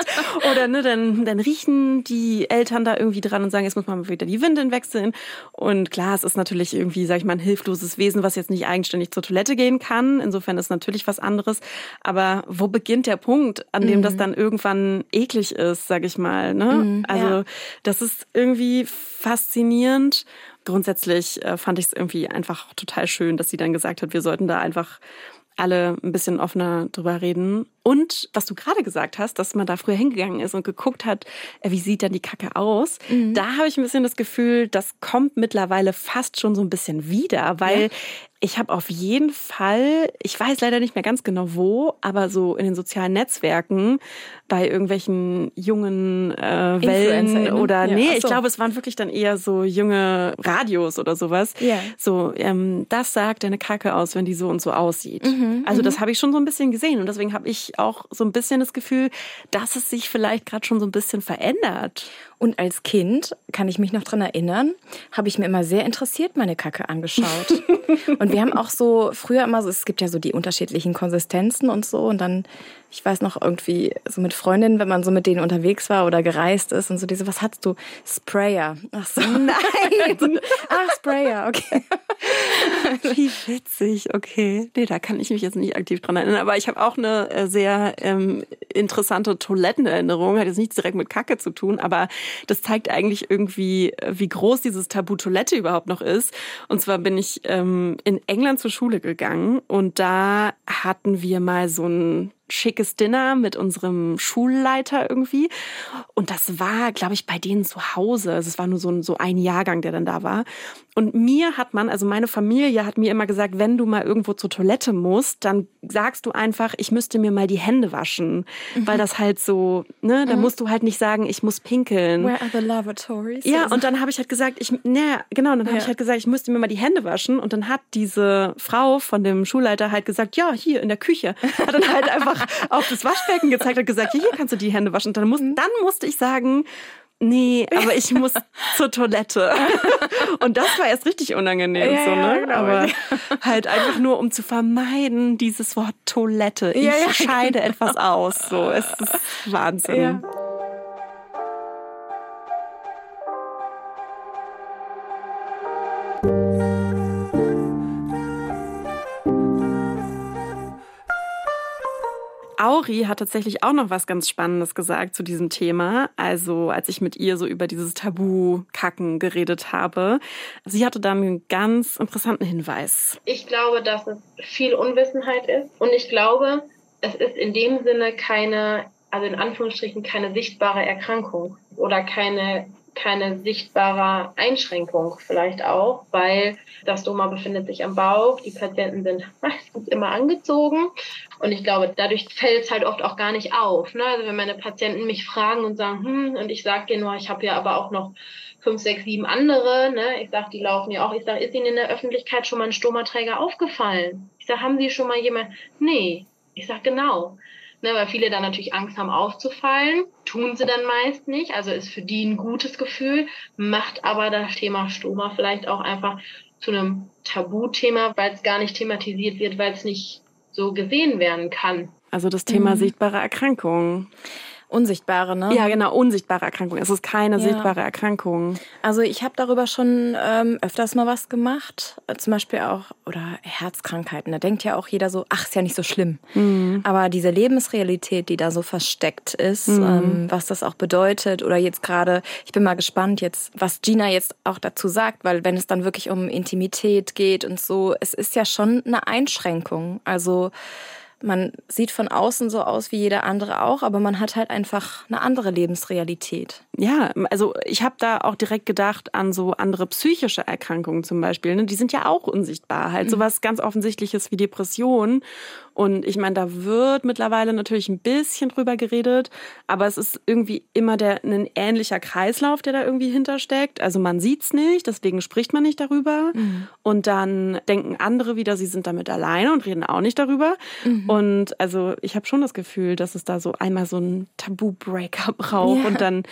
Oder ne, dann, dann riechen die Eltern da irgendwie dran und sagen, jetzt muss man mal wieder die Windeln wechseln. Und klar, es ist natürlich irgendwie, sag ich mal, ein hilfloses Wesen, was jetzt nicht eigenständig zur Toilette gehen kann. Insofern ist natürlich was anderes. Aber wo beginnt der Punkt, an dem mhm. das dann irgendwann eklig ist, sag ich mal. Ne? Mhm, also ja. das ist irgendwie faszinierend grundsätzlich äh, fand ich es irgendwie einfach total schön, dass sie dann gesagt hat, wir sollten da einfach alle ein bisschen offener drüber reden. Und was du gerade gesagt hast, dass man da früher hingegangen ist und geguckt hat, äh, wie sieht dann die Kacke aus, mhm. da habe ich ein bisschen das Gefühl, das kommt mittlerweile fast schon so ein bisschen wieder, weil ja. Ich habe auf jeden Fall, ich weiß leider nicht mehr ganz genau wo, aber so in den sozialen Netzwerken bei irgendwelchen jungen äh, Wellen oder ja, nee, so. ich glaube, es waren wirklich dann eher so junge Radios oder sowas. Ja. So, ähm, das sagt eine Kacke aus, wenn die so und so aussieht. Mhm, also das mhm. habe ich schon so ein bisschen gesehen und deswegen habe ich auch so ein bisschen das Gefühl, dass es sich vielleicht gerade schon so ein bisschen verändert. Und als Kind, kann ich mich noch dran erinnern, habe ich mir immer sehr interessiert meine Kacke angeschaut. *laughs* und wir haben auch so früher immer so, es gibt ja so die unterschiedlichen Konsistenzen und so. Und dann, ich weiß noch irgendwie so mit Freundinnen, wenn man so mit denen unterwegs war oder gereist ist und so diese, was hast du? Sprayer. Ach so, nein. *laughs* Ach, Sprayer, okay. *laughs* Wie witzig, okay. Nee, da kann ich mich jetzt nicht aktiv dran erinnern. Aber ich habe auch eine äh, sehr ähm, interessante Toilettenerinnerung. Hat jetzt nichts direkt mit Kacke zu tun, aber das zeigt eigentlich irgendwie, äh, wie groß dieses Tabu Toilette überhaupt noch ist. Und zwar bin ich ähm, in England zur Schule gegangen und da hatten wir mal so ein schickes Dinner mit unserem Schulleiter irgendwie. Und das war, glaube ich, bei denen zu Hause. Also es war nur so ein, so ein Jahrgang, der dann da war. Und mir hat man, also meine Familie hat mir immer gesagt, wenn du mal irgendwo zur Toilette musst, dann sagst du einfach, ich müsste mir mal die Hände waschen. Mhm. Weil das halt so, ne, da mhm. musst du halt nicht sagen, ich muss pinkeln. Where are the lavatories? Ja, und dann habe ich halt gesagt, ich, ne, genau, dann habe ja. ich halt gesagt, ich müsste mir mal die Hände waschen. Und dann hat diese Frau von dem Schulleiter halt gesagt, ja, hier in der Küche. Hat dann halt *laughs* einfach auf das Waschbecken gezeigt und gesagt, ja, hier kannst du die Hände waschen. Und dann, muss, mhm. dann musste ich sagen, nee, aber ich muss *laughs* zur Toilette. Und das war erst richtig unangenehm, ja, so, ne? Genau. Aber halt einfach nur, um zu vermeiden, dieses Wort Toilette. Ich ja, ja. scheide etwas aus, so. Es ist *laughs* Wahnsinn. Auri hat tatsächlich auch noch was ganz Spannendes gesagt zu diesem Thema. Also als ich mit ihr so über dieses Tabu-Kacken geredet habe. Sie hatte da einen ganz interessanten Hinweis. Ich glaube, dass es viel Unwissenheit ist. Und ich glaube, es ist in dem Sinne keine, also in Anführungsstrichen keine sichtbare Erkrankung oder keine keine sichtbare Einschränkung vielleicht auch, weil das Stoma befindet sich am Bauch, die Patienten sind *laughs* meistens immer angezogen und ich glaube, dadurch fällt es halt oft auch gar nicht auf. Ne? Also wenn meine Patienten mich fragen und sagen, hm, und ich sage nur, ich habe ja aber auch noch fünf, sechs, sieben andere, ne? ich sage, die laufen ja auch, ich sage, ist Ihnen in der Öffentlichkeit schon mal ein Stomaträger aufgefallen? Ich sage, haben Sie schon mal jemand? Nee. Ich sage, genau ne, weil viele dann natürlich Angst haben aufzufallen, tun sie dann meist nicht, also ist für die ein gutes Gefühl, macht aber das Thema Stoma vielleicht auch einfach zu einem Tabuthema, weil es gar nicht thematisiert wird, weil es nicht so gesehen werden kann. Also das Thema mhm. sichtbare Erkrankungen. Unsichtbare, ne? Ja, genau, unsichtbare Erkrankung. Es ist keine ja. sichtbare Erkrankung. Also ich habe darüber schon ähm, öfters mal was gemacht. Äh, zum Beispiel auch, oder Herzkrankheiten. Da denkt ja auch jeder so, ach, ist ja nicht so schlimm. Mhm. Aber diese Lebensrealität, die da so versteckt ist, mhm. ähm, was das auch bedeutet, oder jetzt gerade, ich bin mal gespannt jetzt, was Gina jetzt auch dazu sagt, weil wenn es dann wirklich um Intimität geht und so, es ist ja schon eine Einschränkung. Also man sieht von außen so aus wie jeder andere auch, aber man hat halt einfach eine andere Lebensrealität. Ja, also ich habe da auch direkt gedacht an so andere psychische Erkrankungen zum Beispiel. Ne? Die sind ja auch unsichtbar. Halt mhm. sowas ganz Offensichtliches wie Depression und ich meine, da wird mittlerweile natürlich ein bisschen drüber geredet, aber es ist irgendwie immer der, ein ähnlicher Kreislauf, der da irgendwie hintersteckt. Also man sieht's nicht, deswegen spricht man nicht darüber. Mhm. Und dann denken andere wieder, sie sind damit alleine und reden auch nicht darüber. Mhm. Und also ich habe schon das Gefühl, dass es da so einmal so ein Tabu-Breaker braucht ja. und dann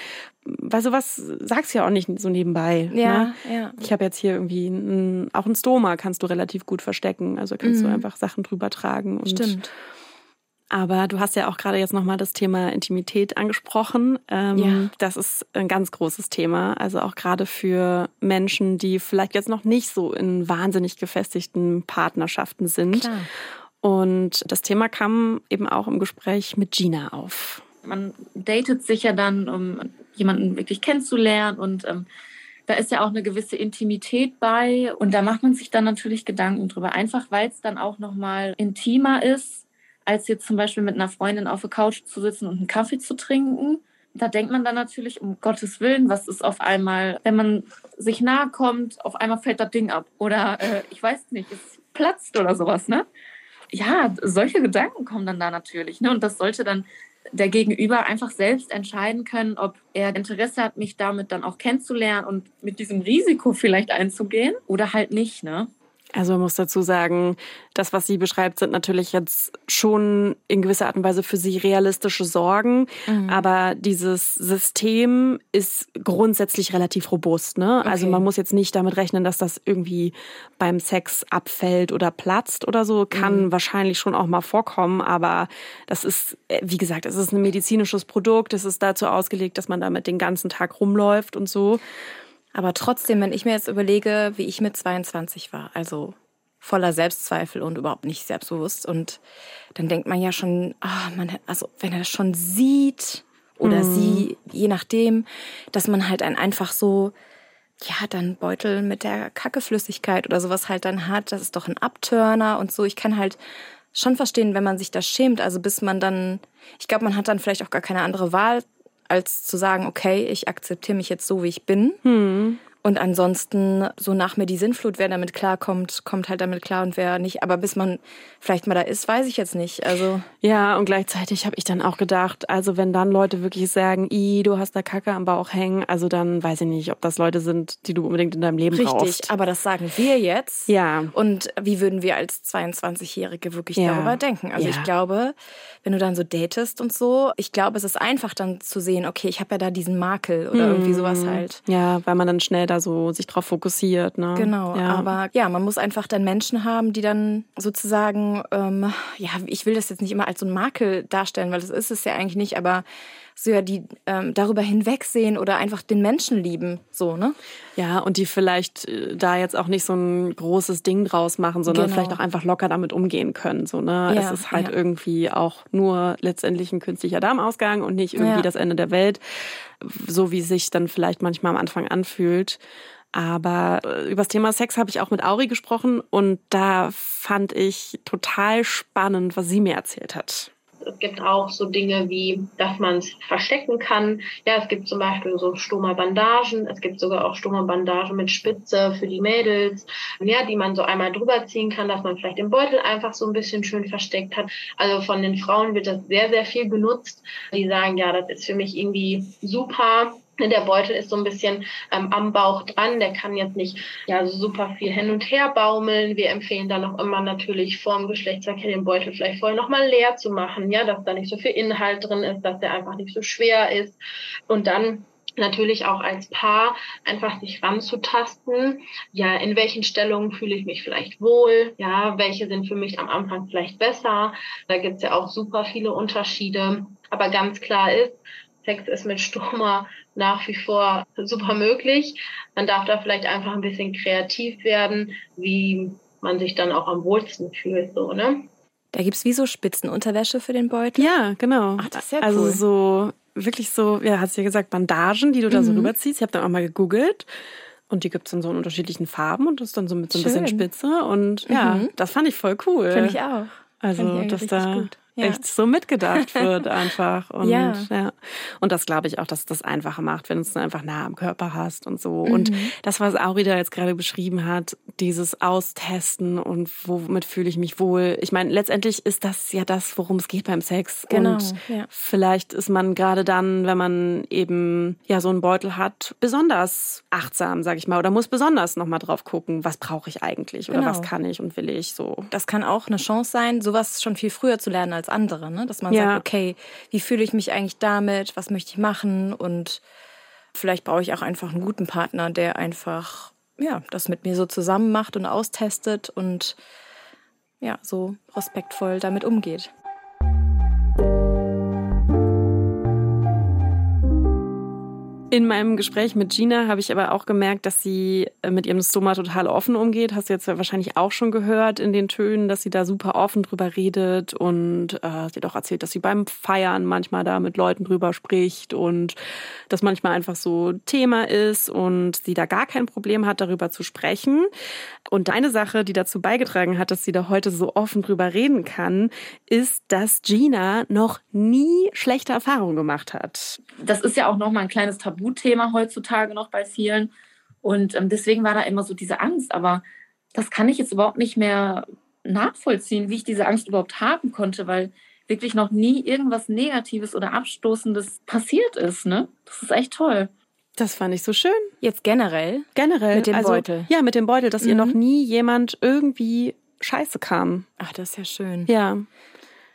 weil sowas sagst du ja auch nicht so nebenbei. Ja, ne? ja. Ich habe jetzt hier irgendwie ein, auch ein Stoma kannst du relativ gut verstecken. Also kannst mhm. du einfach Sachen drüber tragen. Und, Stimmt. Aber du hast ja auch gerade jetzt nochmal das Thema Intimität angesprochen. Ähm, ja. Das ist ein ganz großes Thema. Also auch gerade für Menschen, die vielleicht jetzt noch nicht so in wahnsinnig gefestigten Partnerschaften sind. Klar. Und das Thema kam eben auch im Gespräch mit Gina auf. Man datet sich ja dann, um jemanden wirklich kennenzulernen und ähm, da ist ja auch eine gewisse Intimität bei und da macht man sich dann natürlich Gedanken drüber, einfach weil es dann auch nochmal intimer ist, als jetzt zum Beispiel mit einer Freundin auf der Couch zu sitzen und einen Kaffee zu trinken. Da denkt man dann natürlich, um Gottes Willen, was ist auf einmal, wenn man sich nahe kommt, auf einmal fällt das Ding ab. Oder äh, ich weiß nicht, es platzt oder sowas, ne? Ja, solche Gedanken kommen dann da natürlich. Ne? Und das sollte dann der Gegenüber einfach selbst entscheiden können, ob er Interesse hat, mich damit dann auch kennenzulernen und mit diesem Risiko vielleicht einzugehen oder halt nicht, ne? Also man muss dazu sagen, das, was sie beschreibt, sind natürlich jetzt schon in gewisser Art und Weise für sie realistische Sorgen. Mhm. Aber dieses System ist grundsätzlich relativ robust. Ne? Also okay. Also man muss jetzt nicht damit rechnen, dass das irgendwie beim Sex abfällt oder platzt oder so. Kann mhm. wahrscheinlich schon auch mal vorkommen. Aber das ist, wie gesagt, es ist ein medizinisches Produkt. Es ist dazu ausgelegt, dass man damit den ganzen Tag rumläuft und so. Aber trotzdem, wenn ich mir jetzt überlege, wie ich mit 22 war, also voller Selbstzweifel und überhaupt nicht selbstbewusst, und dann denkt man ja schon, oh, man, also wenn er das schon sieht oder mhm. sie, je nachdem, dass man halt einen einfach so, ja, dann Beutel mit der Kackeflüssigkeit oder sowas halt dann hat, das ist doch ein Abturner und so. Ich kann halt schon verstehen, wenn man sich das schämt, also bis man dann, ich glaube, man hat dann vielleicht auch gar keine andere Wahl, als zu sagen, okay, ich akzeptiere mich jetzt so, wie ich bin. Hm. Und ansonsten, so nach mir die Sinnflut, wer damit klarkommt, kommt halt damit klar und wer nicht. Aber bis man vielleicht mal da ist, weiß ich jetzt nicht. Also ja, und gleichzeitig habe ich dann auch gedacht, also wenn dann Leute wirklich sagen, i, du hast da Kacke am Bauch hängen, also dann weiß ich nicht, ob das Leute sind, die du unbedingt in deinem Leben Richtig, brauchst. Richtig, aber das sagen wir jetzt. Ja. Und wie würden wir als 22-Jährige wirklich ja. darüber denken? Also ja. ich glaube, wenn du dann so datest und so, ich glaube, es ist einfach dann zu sehen, okay, ich habe ja da diesen Makel oder mhm. irgendwie sowas halt. Ja, weil man dann schnell da so sich drauf fokussiert. Ne? Genau, ja. aber ja, man muss einfach dann Menschen haben, die dann sozusagen, ähm, ja, ich will das jetzt nicht immer als so ein Makel darstellen, weil das ist es ja eigentlich nicht, aber so ja, die ähm, darüber hinwegsehen oder einfach den Menschen lieben, so, ne? Ja, und die vielleicht äh, da jetzt auch nicht so ein großes Ding draus machen, sondern genau. vielleicht auch einfach locker damit umgehen können, so, ne? Ja, es ist halt ja. irgendwie auch nur letztendlich ein künstlicher Darmausgang und nicht irgendwie ja. das Ende der Welt, so wie sich dann vielleicht manchmal am Anfang anfühlt. Aber äh, über das Thema Sex habe ich auch mit Auri gesprochen und da fand ich total spannend, was sie mir erzählt hat. Es gibt auch so Dinge wie, dass man es verstecken kann. Ja, es gibt zum Beispiel so Stoma-Bandagen. Es gibt sogar auch Stoma-Bandagen mit Spitze für die Mädels, ja, die man so einmal drüber ziehen kann, dass man vielleicht den Beutel einfach so ein bisschen schön versteckt hat. Also von den Frauen wird das sehr, sehr viel genutzt. Die sagen, ja, das ist für mich irgendwie super. Der Beutel ist so ein bisschen ähm, am Bauch dran. Der kann jetzt nicht ja super viel hin und her baumeln. Wir empfehlen dann auch immer natürlich vorm Geschlechtsverkehr den Beutel vielleicht vorher nochmal leer zu machen, ja, dass da nicht so viel Inhalt drin ist, dass der einfach nicht so schwer ist. Und dann natürlich auch als Paar einfach sich ranzutasten. Ja, in welchen Stellungen fühle ich mich vielleicht wohl? Ja, welche sind für mich am Anfang vielleicht besser? Da gibt's ja auch super viele Unterschiede. Aber ganz klar ist, Sex ist mit Stoma nach wie vor super möglich. Man darf da vielleicht einfach ein bisschen kreativ werden, wie man sich dann auch am wohlsten fühlt, so, ne? Da gibt's wie so Spitzenunterwäsche für den Beutel? Ja, genau. Ach, das ist ja also cool. Also so, wirklich so, ja, hast du ja gesagt, Bandagen, die du da so mhm. rüberziehst. Ich habe dann auch mal gegoogelt. Und die gibt's in so unterschiedlichen Farben und das ist dann so mit so ein Schön. bisschen Spitze. Und ja, mhm. das fand ich voll cool. Finde ich auch. Also, dass da gut ja. echt so mitgedacht *laughs* wird einfach. Und, ja. ja. Und das glaube ich auch, dass das einfacher macht, wenn du es einfach nah am Körper hast und so. Mhm. Und das, was Aurida jetzt gerade beschrieben hat, dieses Austesten und womit fühle ich mich wohl. Ich meine, letztendlich ist das ja das, worum es geht beim Sex. Genau. Und ja. vielleicht ist man gerade dann, wenn man eben ja so einen Beutel hat, besonders achtsam, sag ich mal, oder muss besonders nochmal drauf gucken, was brauche ich eigentlich oder genau. was kann ich und will ich so. Das kann auch eine Chance sein, sowas schon viel früher zu lernen als andere, ne? Dass man ja. sagt, okay, wie fühle ich mich eigentlich damit? Was möchte ich machen? Und vielleicht brauche ich auch einfach einen guten Partner, der einfach ja, das mit mir so zusammen macht und austestet und ja, so respektvoll damit umgeht. In meinem Gespräch mit Gina habe ich aber auch gemerkt, dass sie äh, mit ihrem Stoma total offen umgeht. Hast du jetzt wahrscheinlich auch schon gehört in den Tönen, dass sie da super offen drüber redet und äh, sie hat auch erzählt, dass sie beim Feiern manchmal da mit Leuten drüber spricht und das manchmal einfach so Thema ist und sie da gar kein Problem hat, darüber zu sprechen. Und eine Sache, die dazu beigetragen hat, dass sie da heute so offen drüber reden kann, ist, dass Gina noch nie schlechte Erfahrungen gemacht hat. Das ist ja auch noch mal ein kleines Tabu Tabuthema heutzutage noch bei vielen. Und ähm, deswegen war da immer so diese Angst. Aber das kann ich jetzt überhaupt nicht mehr nachvollziehen, wie ich diese Angst überhaupt haben konnte, weil wirklich noch nie irgendwas Negatives oder Abstoßendes passiert ist. Ne? Das ist echt toll. Das fand ich so schön. Jetzt generell? Generell. Mit dem also, Beutel. Ja, mit dem Beutel, dass mhm. ihr noch nie jemand irgendwie scheiße kam. Ach, das ist ja schön. Ja.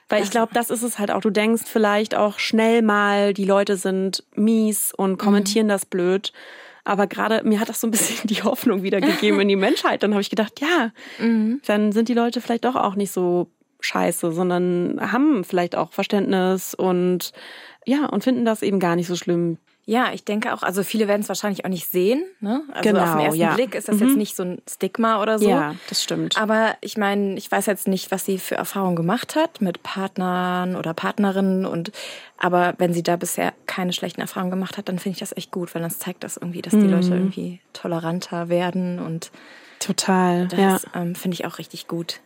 Weil ich glaube, das ist es halt auch. Du denkst vielleicht auch schnell mal, die Leute sind mies und kommentieren mhm. das blöd. Aber gerade mir hat das so ein *laughs* bisschen die Hoffnung wiedergegeben in die *laughs* Menschheit. Dann habe ich gedacht, ja, mhm. dann sind die Leute vielleicht doch auch nicht so scheiße, sondern haben vielleicht auch Verständnis und ja, und finden das eben gar nicht so schlimm, ja, ich denke auch, also viele werden es wahrscheinlich auch nicht sehen. Ne? Also genau, auf den ersten ja. Blick ist das mhm. jetzt nicht so ein Stigma oder so. Ja, das stimmt. Aber ich meine, ich weiß jetzt nicht, was sie für Erfahrungen gemacht hat mit Partnern oder Partnerinnen und aber wenn sie da bisher keine schlechten Erfahrungen gemacht hat, dann finde ich das echt gut, weil das zeigt das irgendwie, dass die mhm. Leute irgendwie toleranter werden und Total. Das ja. ähm, finde ich auch richtig gut.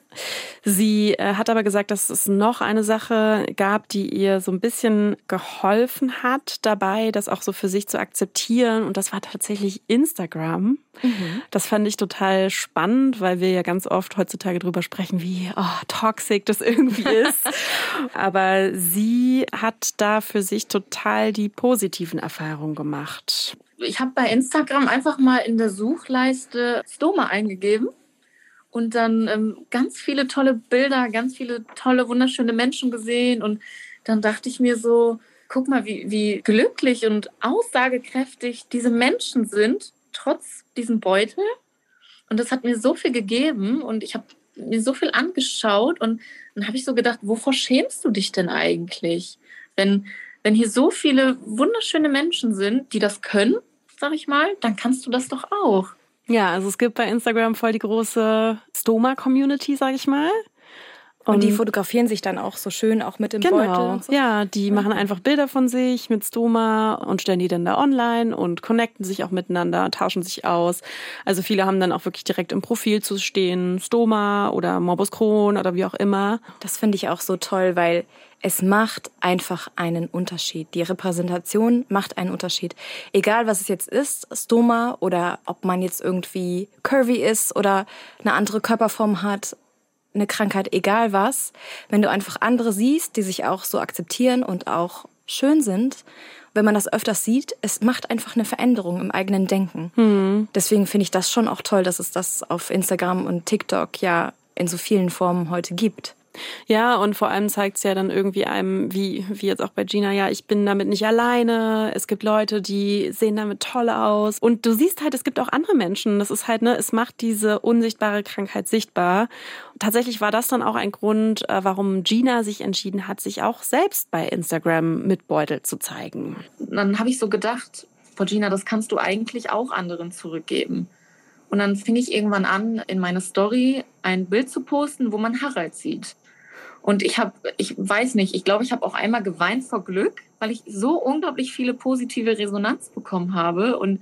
Sie äh, hat aber gesagt, dass es noch eine Sache gab, die ihr so ein bisschen geholfen hat dabei, das auch so für sich zu akzeptieren. Und das war tatsächlich Instagram. Mhm. Das fand ich total spannend, weil wir ja ganz oft heutzutage drüber sprechen, wie oh, toxic das irgendwie *laughs* ist. aber sie hat da für sich total die positiven Erfahrungen gemacht ich habe bei Instagram einfach mal in der Suchleiste Stoma eingegeben und dann ähm, ganz viele tolle Bilder, ganz viele tolle, wunderschöne Menschen gesehen. Und dann dachte ich mir so, guck mal, wie, wie glücklich und aussagekräftig diese Menschen sind, trotz diesem Beutel. Und das hat mir so viel gegeben und ich habe mir so viel angeschaut und dann habe ich so gedacht, wovor schämst du dich denn eigentlich? Wenn, wenn hier so viele wunderschöne Menschen sind, die das können sag ich mal, dann kannst du das doch auch. Ja, also es gibt bei Instagram voll die große Stoma-Community, sag ich mal. Und, und, die fotografieren sich dann auch so schön, auch mit dem genau. Beutel. Und so. Ja, die machen einfach Bilder von sich mit Stoma und stellen die dann da online und connecten sich auch miteinander, tauschen sich aus. Also viele haben dann auch wirklich direkt im Profil zu stehen, Stoma oder Morbus Crohn oder wie auch immer. Das finde ich auch so toll, weil es macht einfach einen Unterschied. Die Repräsentation macht einen Unterschied. Egal was es jetzt ist, Stoma oder ob man jetzt irgendwie curvy ist oder eine andere Körperform hat, eine Krankheit, egal was, wenn du einfach andere siehst, die sich auch so akzeptieren und auch schön sind, wenn man das öfters sieht, es macht einfach eine Veränderung im eigenen Denken. Mhm. Deswegen finde ich das schon auch toll, dass es das auf Instagram und TikTok ja in so vielen Formen heute gibt. Ja, und vor allem zeigt es ja dann irgendwie einem, wie, wie jetzt auch bei Gina, ja, ich bin damit nicht alleine. Es gibt Leute, die sehen damit toll aus. Und du siehst halt, es gibt auch andere Menschen. Das ist halt, ne, es macht diese unsichtbare Krankheit sichtbar. Tatsächlich war das dann auch ein Grund, äh, warum Gina sich entschieden hat, sich auch selbst bei Instagram mit Beutel zu zeigen. Dann habe ich so gedacht, Frau Gina, das kannst du eigentlich auch anderen zurückgeben. Und dann fing ich irgendwann an, in meine Story ein Bild zu posten, wo man Harald sieht. Und ich habe, ich weiß nicht, ich glaube, ich habe auch einmal geweint vor Glück, weil ich so unglaublich viele positive Resonanz bekommen habe. Und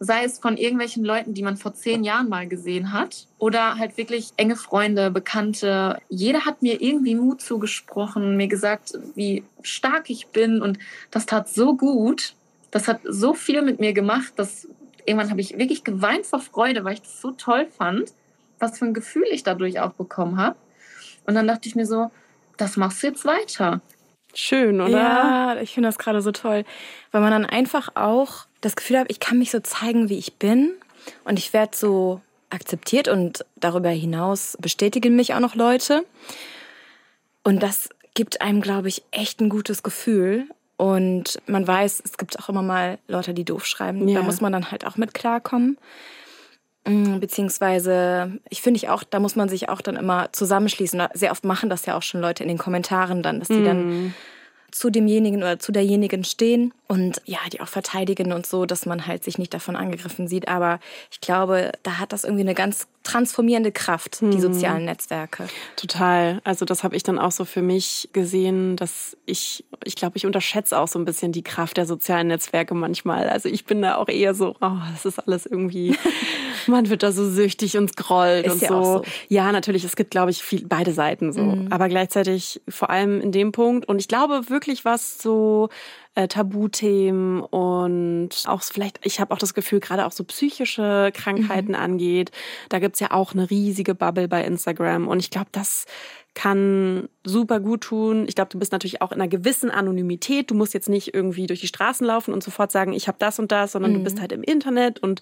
sei es von irgendwelchen Leuten, die man vor zehn Jahren mal gesehen hat, oder halt wirklich enge Freunde, Bekannte. Jeder hat mir irgendwie Mut zugesprochen, mir gesagt, wie stark ich bin. Und das tat so gut. Das hat so viel mit mir gemacht, dass irgendwann habe ich wirklich geweint vor Freude, weil ich das so toll fand, was für ein Gefühl ich dadurch auch bekommen habe. Und dann dachte ich mir so, das machst du jetzt weiter. Schön, oder? Ja, ich finde das gerade so toll, weil man dann einfach auch das Gefühl hat, ich kann mich so zeigen, wie ich bin und ich werde so akzeptiert und darüber hinaus bestätigen mich auch noch Leute. Und das gibt einem, glaube ich, echt ein gutes Gefühl. Und man weiß, es gibt auch immer mal Leute, die doof schreiben. Ja. Da muss man dann halt auch mit klarkommen. Mm, beziehungsweise, ich finde ich auch, da muss man sich auch dann immer zusammenschließen. Sehr oft machen das ja auch schon Leute in den Kommentaren dann, dass die mm. dann zu demjenigen oder zu derjenigen stehen und ja, die auch verteidigen und so, dass man halt sich nicht davon angegriffen sieht. Aber ich glaube, da hat das irgendwie eine ganz transformierende Kraft, die hm. sozialen Netzwerke. Total. Also das habe ich dann auch so für mich gesehen, dass ich, ich glaube, ich unterschätze auch so ein bisschen die Kraft der sozialen Netzwerke manchmal. Also ich bin da auch eher so, oh, das ist alles irgendwie, *laughs* man wird da so süchtig und scrollt ist und ja so. so. Ja, natürlich, es gibt, glaube ich, viel, beide Seiten so. Mhm. Aber gleichzeitig vor allem in dem Punkt. Und ich glaube wirklich, was so äh, Tabuthemen und auch vielleicht, ich habe auch das Gefühl, gerade auch so psychische Krankheiten mhm. angeht, da gibt's ja auch eine riesige Bubble bei Instagram. Und ich glaube, das kann super gut tun. Ich glaube, du bist natürlich auch in einer gewissen Anonymität. Du musst jetzt nicht irgendwie durch die Straßen laufen und sofort sagen, ich habe das und das, sondern mhm. du bist halt im Internet und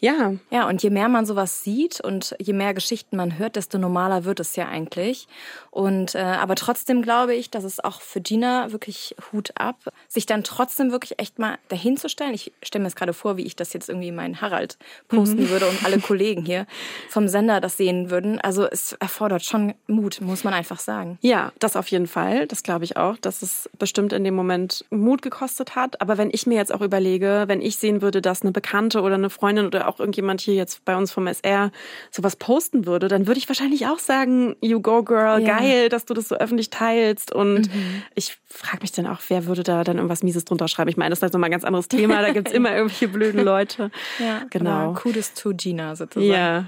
ja. Ja, und je mehr man sowas sieht und je mehr Geschichten man hört, desto normaler wird es ja eigentlich. Und äh, aber trotzdem glaube ich, dass es auch für Gina wirklich Hut ab, sich dann trotzdem wirklich echt mal dahinzustellen. Ich stelle mir jetzt gerade vor, wie ich das jetzt irgendwie meinen Harald posten mhm. würde und alle *laughs* Kollegen hier vom Sender das sehen würden. Also es erfordert schon Mut, muss man einfach sagen. Ja, das auf jeden Fall. Das glaube ich auch, dass es bestimmt in dem Moment Mut gekostet hat. Aber wenn ich mir jetzt auch überlege, wenn ich sehen würde, dass eine Bekannte oder eine Freundin oder auch irgendjemand hier jetzt bei uns vom SR sowas posten würde, dann würde ich wahrscheinlich auch sagen, you go girl, ja. geil, dass du das so öffentlich teilst. Und mhm. ich frage mich dann auch, wer würde da dann irgendwas Mieses drunter schreiben? Ich meine, das ist halt nochmal ein ganz anderes Thema. Da gibt es *laughs* immer irgendwelche blöden Leute. Ja, genau. Kudos to Gina sozusagen. Ja.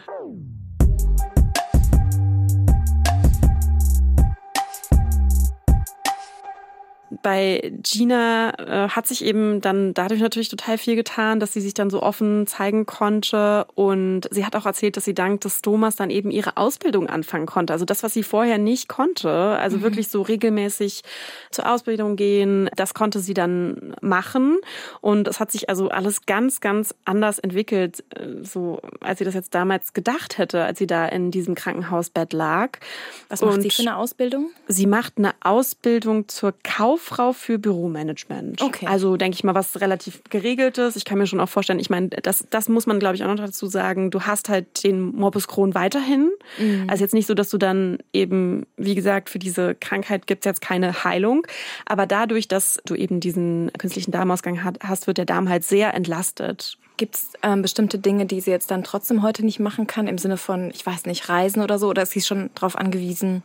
Bei Gina äh, hat sich eben dann dadurch natürlich total viel getan, dass sie sich dann so offen zeigen konnte. Und sie hat auch erzählt, dass sie dank des Stomas dann eben ihre Ausbildung anfangen konnte. Also das, was sie vorher nicht konnte, also mhm. wirklich so regelmäßig zur Ausbildung gehen, das konnte sie dann machen. Und es hat sich also alles ganz, ganz anders entwickelt, äh, so als sie das jetzt damals gedacht hätte, als sie da in diesem Krankenhausbett lag. Was macht Und sie für eine Ausbildung? Sie macht eine Ausbildung zur Kauf Kauffrau für Büromanagement. Okay. Also denke ich mal, was relativ geregeltes. Ich kann mir schon auch vorstellen, ich meine, das, das muss man, glaube ich, auch noch dazu sagen. Du hast halt den Morbus Crohn weiterhin. Mhm. Also jetzt nicht so, dass du dann eben, wie gesagt, für diese Krankheit gibt es jetzt keine Heilung. Aber dadurch, dass du eben diesen künstlichen Darmausgang hast, wird der Darm halt sehr entlastet. Gibt es ähm, bestimmte Dinge, die sie jetzt dann trotzdem heute nicht machen kann, im Sinne von, ich weiß nicht, Reisen oder so? Oder ist sie schon darauf angewiesen,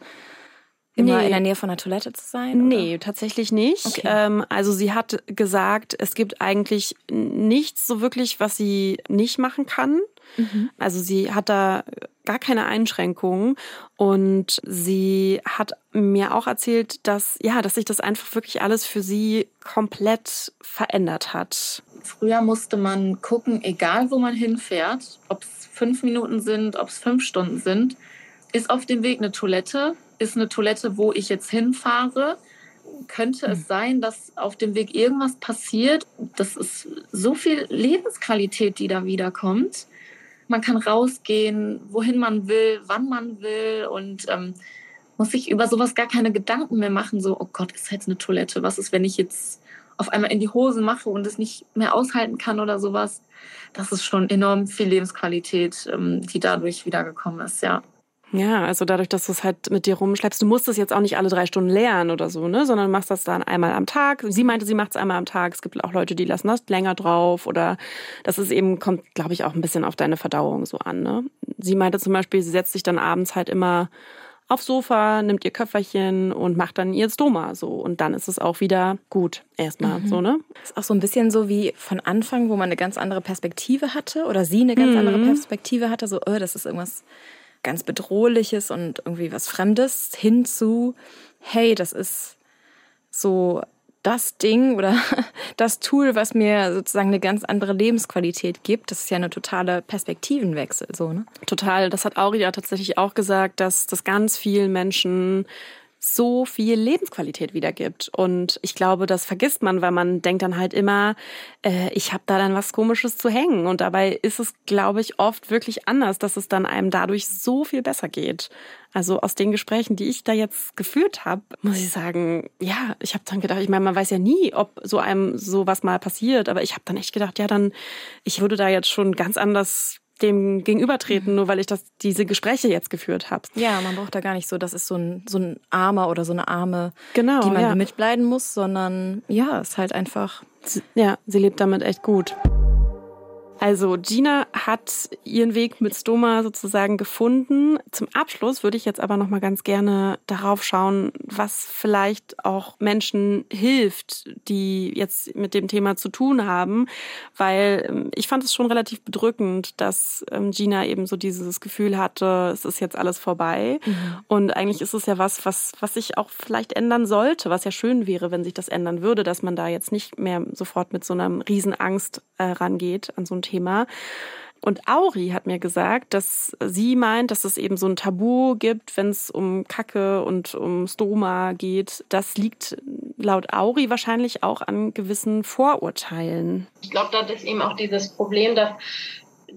immer nee. in der Nähe von der Toilette zu sein? Oder? Nee, tatsächlich nicht. Okay. Ähm, also sie hat gesagt, es gibt eigentlich nichts so wirklich, was sie nicht machen kann. Mhm. Also sie hat da gar keine Einschränkungen und sie hat mir auch erzählt, dass ja, dass sich das einfach wirklich alles für sie komplett verändert hat. Früher musste man gucken, egal wo man hinfährt, ob es fünf Minuten sind, ob es fünf Stunden sind, ist auf dem Weg eine Toilette ist eine Toilette, wo ich jetzt hinfahre. Könnte es hm. sein, dass auf dem Weg irgendwas passiert? Das ist so viel Lebensqualität, die da wiederkommt. Man kann rausgehen, wohin man will, wann man will und ähm, muss sich über sowas gar keine Gedanken mehr machen. So, oh Gott, ist jetzt eine Toilette. Was ist, wenn ich jetzt auf einmal in die Hosen mache und es nicht mehr aushalten kann oder sowas? Das ist schon enorm viel Lebensqualität, ähm, die dadurch wiedergekommen ist, ja. Ja, also dadurch, dass du es halt mit dir rumschleppst, du musst es jetzt auch nicht alle drei Stunden lernen oder so, ne, sondern machst das dann einmal am Tag. Sie meinte, sie macht es einmal am Tag. Es gibt auch Leute, die lassen das länger drauf oder das ist eben, kommt, glaube ich, auch ein bisschen auf deine Verdauung so an, ne. Sie meinte zum Beispiel, sie setzt sich dann abends halt immer aufs Sofa, nimmt ihr Köfferchen und macht dann ihr Stoma so. Und dann ist es auch wieder gut. Erstmal mhm. so, ne? Ist auch so ein bisschen so wie von Anfang, wo man eine ganz andere Perspektive hatte oder sie eine ganz mhm. andere Perspektive hatte, so, oh, das ist irgendwas ganz Bedrohliches und irgendwie was Fremdes hinzu, hey, das ist so das Ding oder *laughs* das Tool, was mir sozusagen eine ganz andere Lebensqualität gibt. Das ist ja eine totale Perspektivenwechsel, so, ne? Total. Das hat Auria tatsächlich auch gesagt, dass das ganz vielen Menschen so viel Lebensqualität wiedergibt. Und ich glaube, das vergisst man, weil man denkt dann halt immer, äh, ich habe da dann was Komisches zu hängen. Und dabei ist es, glaube ich, oft wirklich anders, dass es dann einem dadurch so viel besser geht. Also aus den Gesprächen, die ich da jetzt geführt habe, muss ich sagen, ja, ich habe dann gedacht, ich meine, man weiß ja nie, ob so einem sowas mal passiert, aber ich habe dann echt gedacht, ja, dann, ich würde da jetzt schon ganz anders dem gegenübertreten, mhm. nur weil ich das, diese Gespräche jetzt geführt habe. Ja, man braucht da gar nicht so, das ist so ein, so ein Armer oder so eine Arme, genau, die man ja. mitleiden muss, sondern ja, ist halt einfach. Ja, sie lebt damit echt gut. Also Gina hat ihren Weg mit Stoma sozusagen gefunden. Zum Abschluss würde ich jetzt aber noch mal ganz gerne darauf schauen, was vielleicht auch Menschen hilft, die jetzt mit dem Thema zu tun haben, weil ähm, ich fand es schon relativ bedrückend, dass ähm, Gina eben so dieses Gefühl hatte, es ist jetzt alles vorbei mhm. und eigentlich ist es ja was, was was sich auch vielleicht ändern sollte, was ja schön wäre, wenn sich das ändern würde, dass man da jetzt nicht mehr sofort mit so einer Riesenangst äh, rangeht an so ein Thema. Und Auri hat mir gesagt, dass sie meint, dass es eben so ein Tabu gibt, wenn es um Kacke und um Stoma geht. Das liegt laut Auri wahrscheinlich auch an gewissen Vorurteilen. Ich glaube, da ist eben auch dieses Problem, dass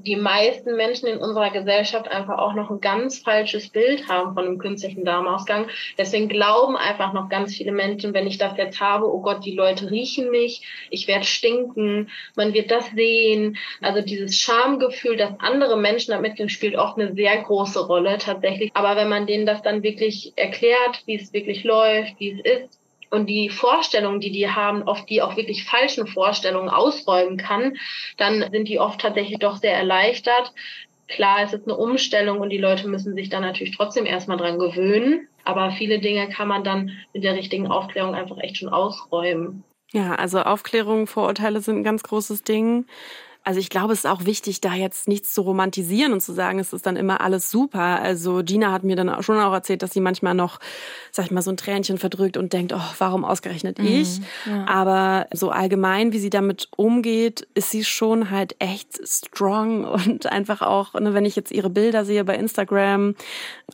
die meisten Menschen in unserer Gesellschaft einfach auch noch ein ganz falsches Bild haben von einem künstlichen Darmausgang. Deswegen glauben einfach noch ganz viele Menschen, wenn ich das jetzt habe, oh Gott, die Leute riechen mich, ich werde stinken, man wird das sehen. Also dieses Schamgefühl, dass andere Menschen damit spielt oft eine sehr große Rolle tatsächlich. Aber wenn man denen das dann wirklich erklärt, wie es wirklich läuft, wie es ist, und die Vorstellungen, die die haben, oft die auch wirklich falschen Vorstellungen ausräumen kann, dann sind die oft tatsächlich doch sehr erleichtert. Klar, es ist eine Umstellung und die Leute müssen sich dann natürlich trotzdem erstmal dran gewöhnen. Aber viele Dinge kann man dann mit der richtigen Aufklärung einfach echt schon ausräumen. Ja, also Aufklärung, Vorurteile sind ein ganz großes Ding. Also ich glaube, es ist auch wichtig, da jetzt nichts zu romantisieren und zu sagen, es ist dann immer alles super. Also Gina hat mir dann schon auch erzählt, dass sie manchmal noch, sag ich mal, so ein Tränchen verdrückt und denkt, oh, warum ausgerechnet mhm, ich? Ja. Aber so allgemein, wie sie damit umgeht, ist sie schon halt echt strong *laughs* und einfach auch, ne, wenn ich jetzt ihre Bilder sehe bei Instagram,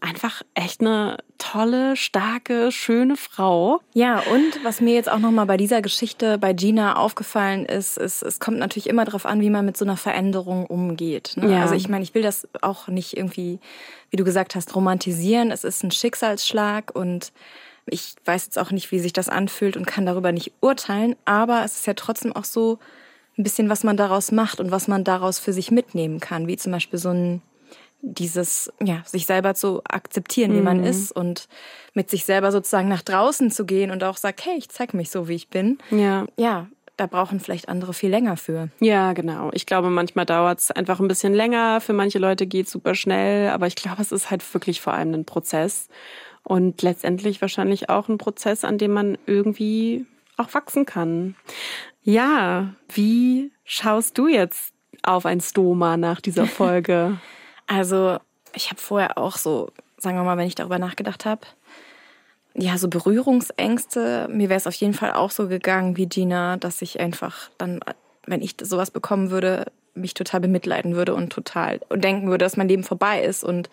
einfach echt eine tolle, starke, schöne Frau. Ja, und was mir jetzt auch nochmal bei dieser Geschichte bei Gina aufgefallen ist, ist, es kommt natürlich immer darauf an, wie man mit so einer Veränderung umgeht. Ne? Ja. Also ich meine, ich will das auch nicht irgendwie, wie du gesagt hast, romantisieren. Es ist ein Schicksalsschlag und ich weiß jetzt auch nicht, wie sich das anfühlt und kann darüber nicht urteilen, aber es ist ja trotzdem auch so ein bisschen, was man daraus macht und was man daraus für sich mitnehmen kann, wie zum Beispiel so ein dieses, ja, sich selber zu akzeptieren, wie mhm. man ist und mit sich selber sozusagen nach draußen zu gehen und auch sagt, hey, ich zeig mich so, wie ich bin. Ja. Ja, da brauchen vielleicht andere viel länger für. Ja, genau. Ich glaube, manchmal dauert es einfach ein bisschen länger. Für manche Leute geht es super schnell. Aber ich glaube, es ist halt wirklich vor allem ein Prozess. Und letztendlich wahrscheinlich auch ein Prozess, an dem man irgendwie auch wachsen kann. Ja, wie schaust du jetzt auf ein Stoma nach dieser *laughs* Folge? Also, ich habe vorher auch so, sagen wir mal, wenn ich darüber nachgedacht habe, ja, so Berührungsängste. Mir wäre es auf jeden Fall auch so gegangen wie Gina, dass ich einfach dann, wenn ich sowas bekommen würde, mich total bemitleiden würde und total und denken würde, dass mein Leben vorbei ist und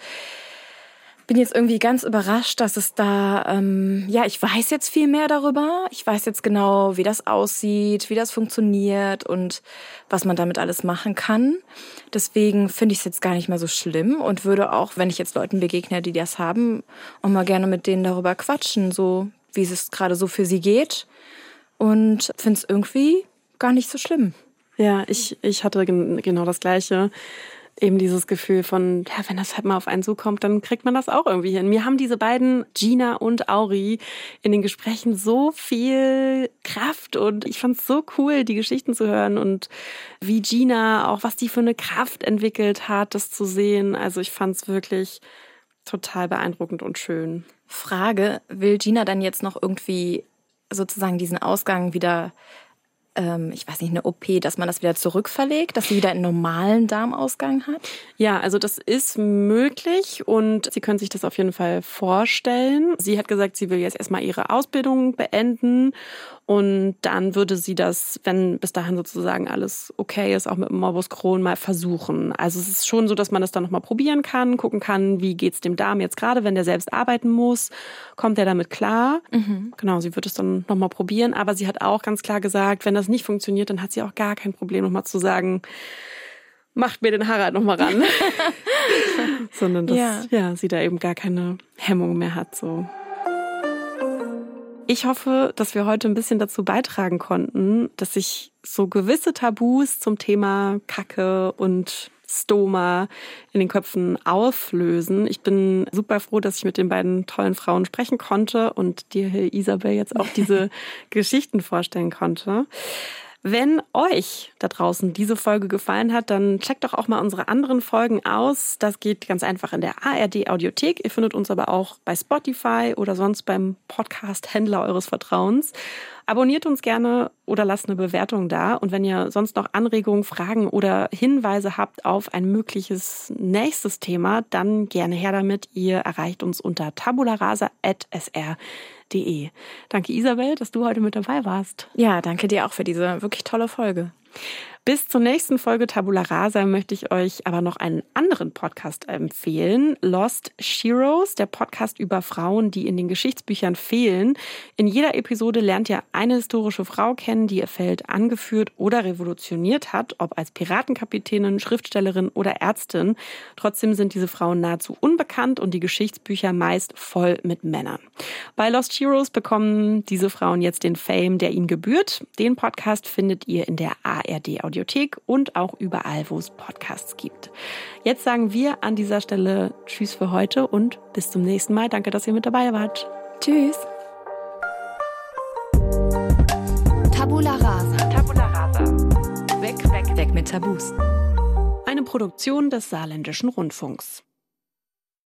bin jetzt irgendwie ganz überrascht, dass es da, ähm, ja, ich weiß jetzt viel mehr darüber. Ich weiß jetzt genau, wie das aussieht, wie das funktioniert und was man damit alles machen kann. Deswegen finde ich es jetzt gar nicht mehr so schlimm und würde auch, wenn ich jetzt Leuten begegne, die das haben, auch mal gerne mit denen darüber quatschen, so wie es gerade so für sie geht. Und finde es irgendwie gar nicht so schlimm. Ja, ich, ich hatte genau das Gleiche eben dieses Gefühl von, ja, wenn das halt mal auf einen zukommt, dann kriegt man das auch irgendwie hin. Mir haben diese beiden, Gina und Auri, in den Gesprächen so viel Kraft und ich fand es so cool, die Geschichten zu hören und wie Gina, auch was die für eine Kraft entwickelt hat, das zu sehen. Also ich fand es wirklich total beeindruckend und schön. Frage, will Gina dann jetzt noch irgendwie sozusagen diesen Ausgang wieder ähm, ich weiß nicht, eine OP, dass man das wieder zurückverlegt, dass sie wieder einen normalen Darmausgang hat? Ja, also das ist möglich und Sie können sich das auf jeden Fall vorstellen. Sie hat gesagt, sie will jetzt erstmal ihre Ausbildung beenden und dann würde sie das, wenn bis dahin sozusagen alles okay ist, auch mit dem Morbus Crohn mal versuchen. Also es ist schon so, dass man das dann nochmal probieren kann, gucken kann, wie geht's dem Darm jetzt gerade, wenn der selbst arbeiten muss. Kommt er damit klar? Mhm. Genau, sie wird es dann nochmal probieren. Aber sie hat auch ganz klar gesagt, wenn das nicht funktioniert, dann hat sie auch gar kein Problem, nochmal zu sagen, macht mir den Harald nochmal ran. *laughs* Sondern dass ja. ja, sie da eben gar keine Hemmung mehr hat. so. Ich hoffe, dass wir heute ein bisschen dazu beitragen konnten, dass sich so gewisse Tabus zum Thema Kacke und Stoma in den Köpfen auflösen. Ich bin super froh, dass ich mit den beiden tollen Frauen sprechen konnte und dir, Isabel, jetzt auch diese *laughs* Geschichten vorstellen konnte. Wenn euch da draußen diese Folge gefallen hat, dann checkt doch auch mal unsere anderen Folgen aus. Das geht ganz einfach in der ARD Audiothek. Ihr findet uns aber auch bei Spotify oder sonst beim Podcast-Händler eures Vertrauens. Abonniert uns gerne oder lasst eine Bewertung da. Und wenn ihr sonst noch Anregungen, Fragen oder Hinweise habt auf ein mögliches nächstes Thema, dann gerne her damit. Ihr erreicht uns unter tabularasa.sr www.ftf.de. Danke Isabel, dass du heute mit dabei warst. Ja, danke dir auch für diese wirklich tolle Folge. Bis zur nächsten Folge Tabula Rasa möchte ich euch aber noch einen anderen Podcast empfehlen. Lost Sheroes, der Podcast über Frauen, die in den Geschichtsbüchern fehlen. In jeder Episode lernt ihr eine historische Frau kennen, die ihr Feld angeführt oder revolutioniert hat, ob als Piratenkapitänin, Schriftstellerin oder Ärztin. Trotzdem sind diese Frauen nahezu unbekannt und die Geschichtsbücher meist voll mit Männern. Bei Lost Heroes bekommen diese Frauen jetzt den Fame, der ihnen gebührt. Den Podcast findet ihr in der ARD Audiothek und auch überall, wo es Podcasts gibt. Jetzt sagen wir an dieser Stelle Tschüss für heute und bis zum nächsten Mal. Danke, dass ihr mit dabei wart. Tschüss. Tabula Rasa. Tabula Rasa. Weg, weg, weg mit Tabus. Eine Produktion des Saarländischen Rundfunks.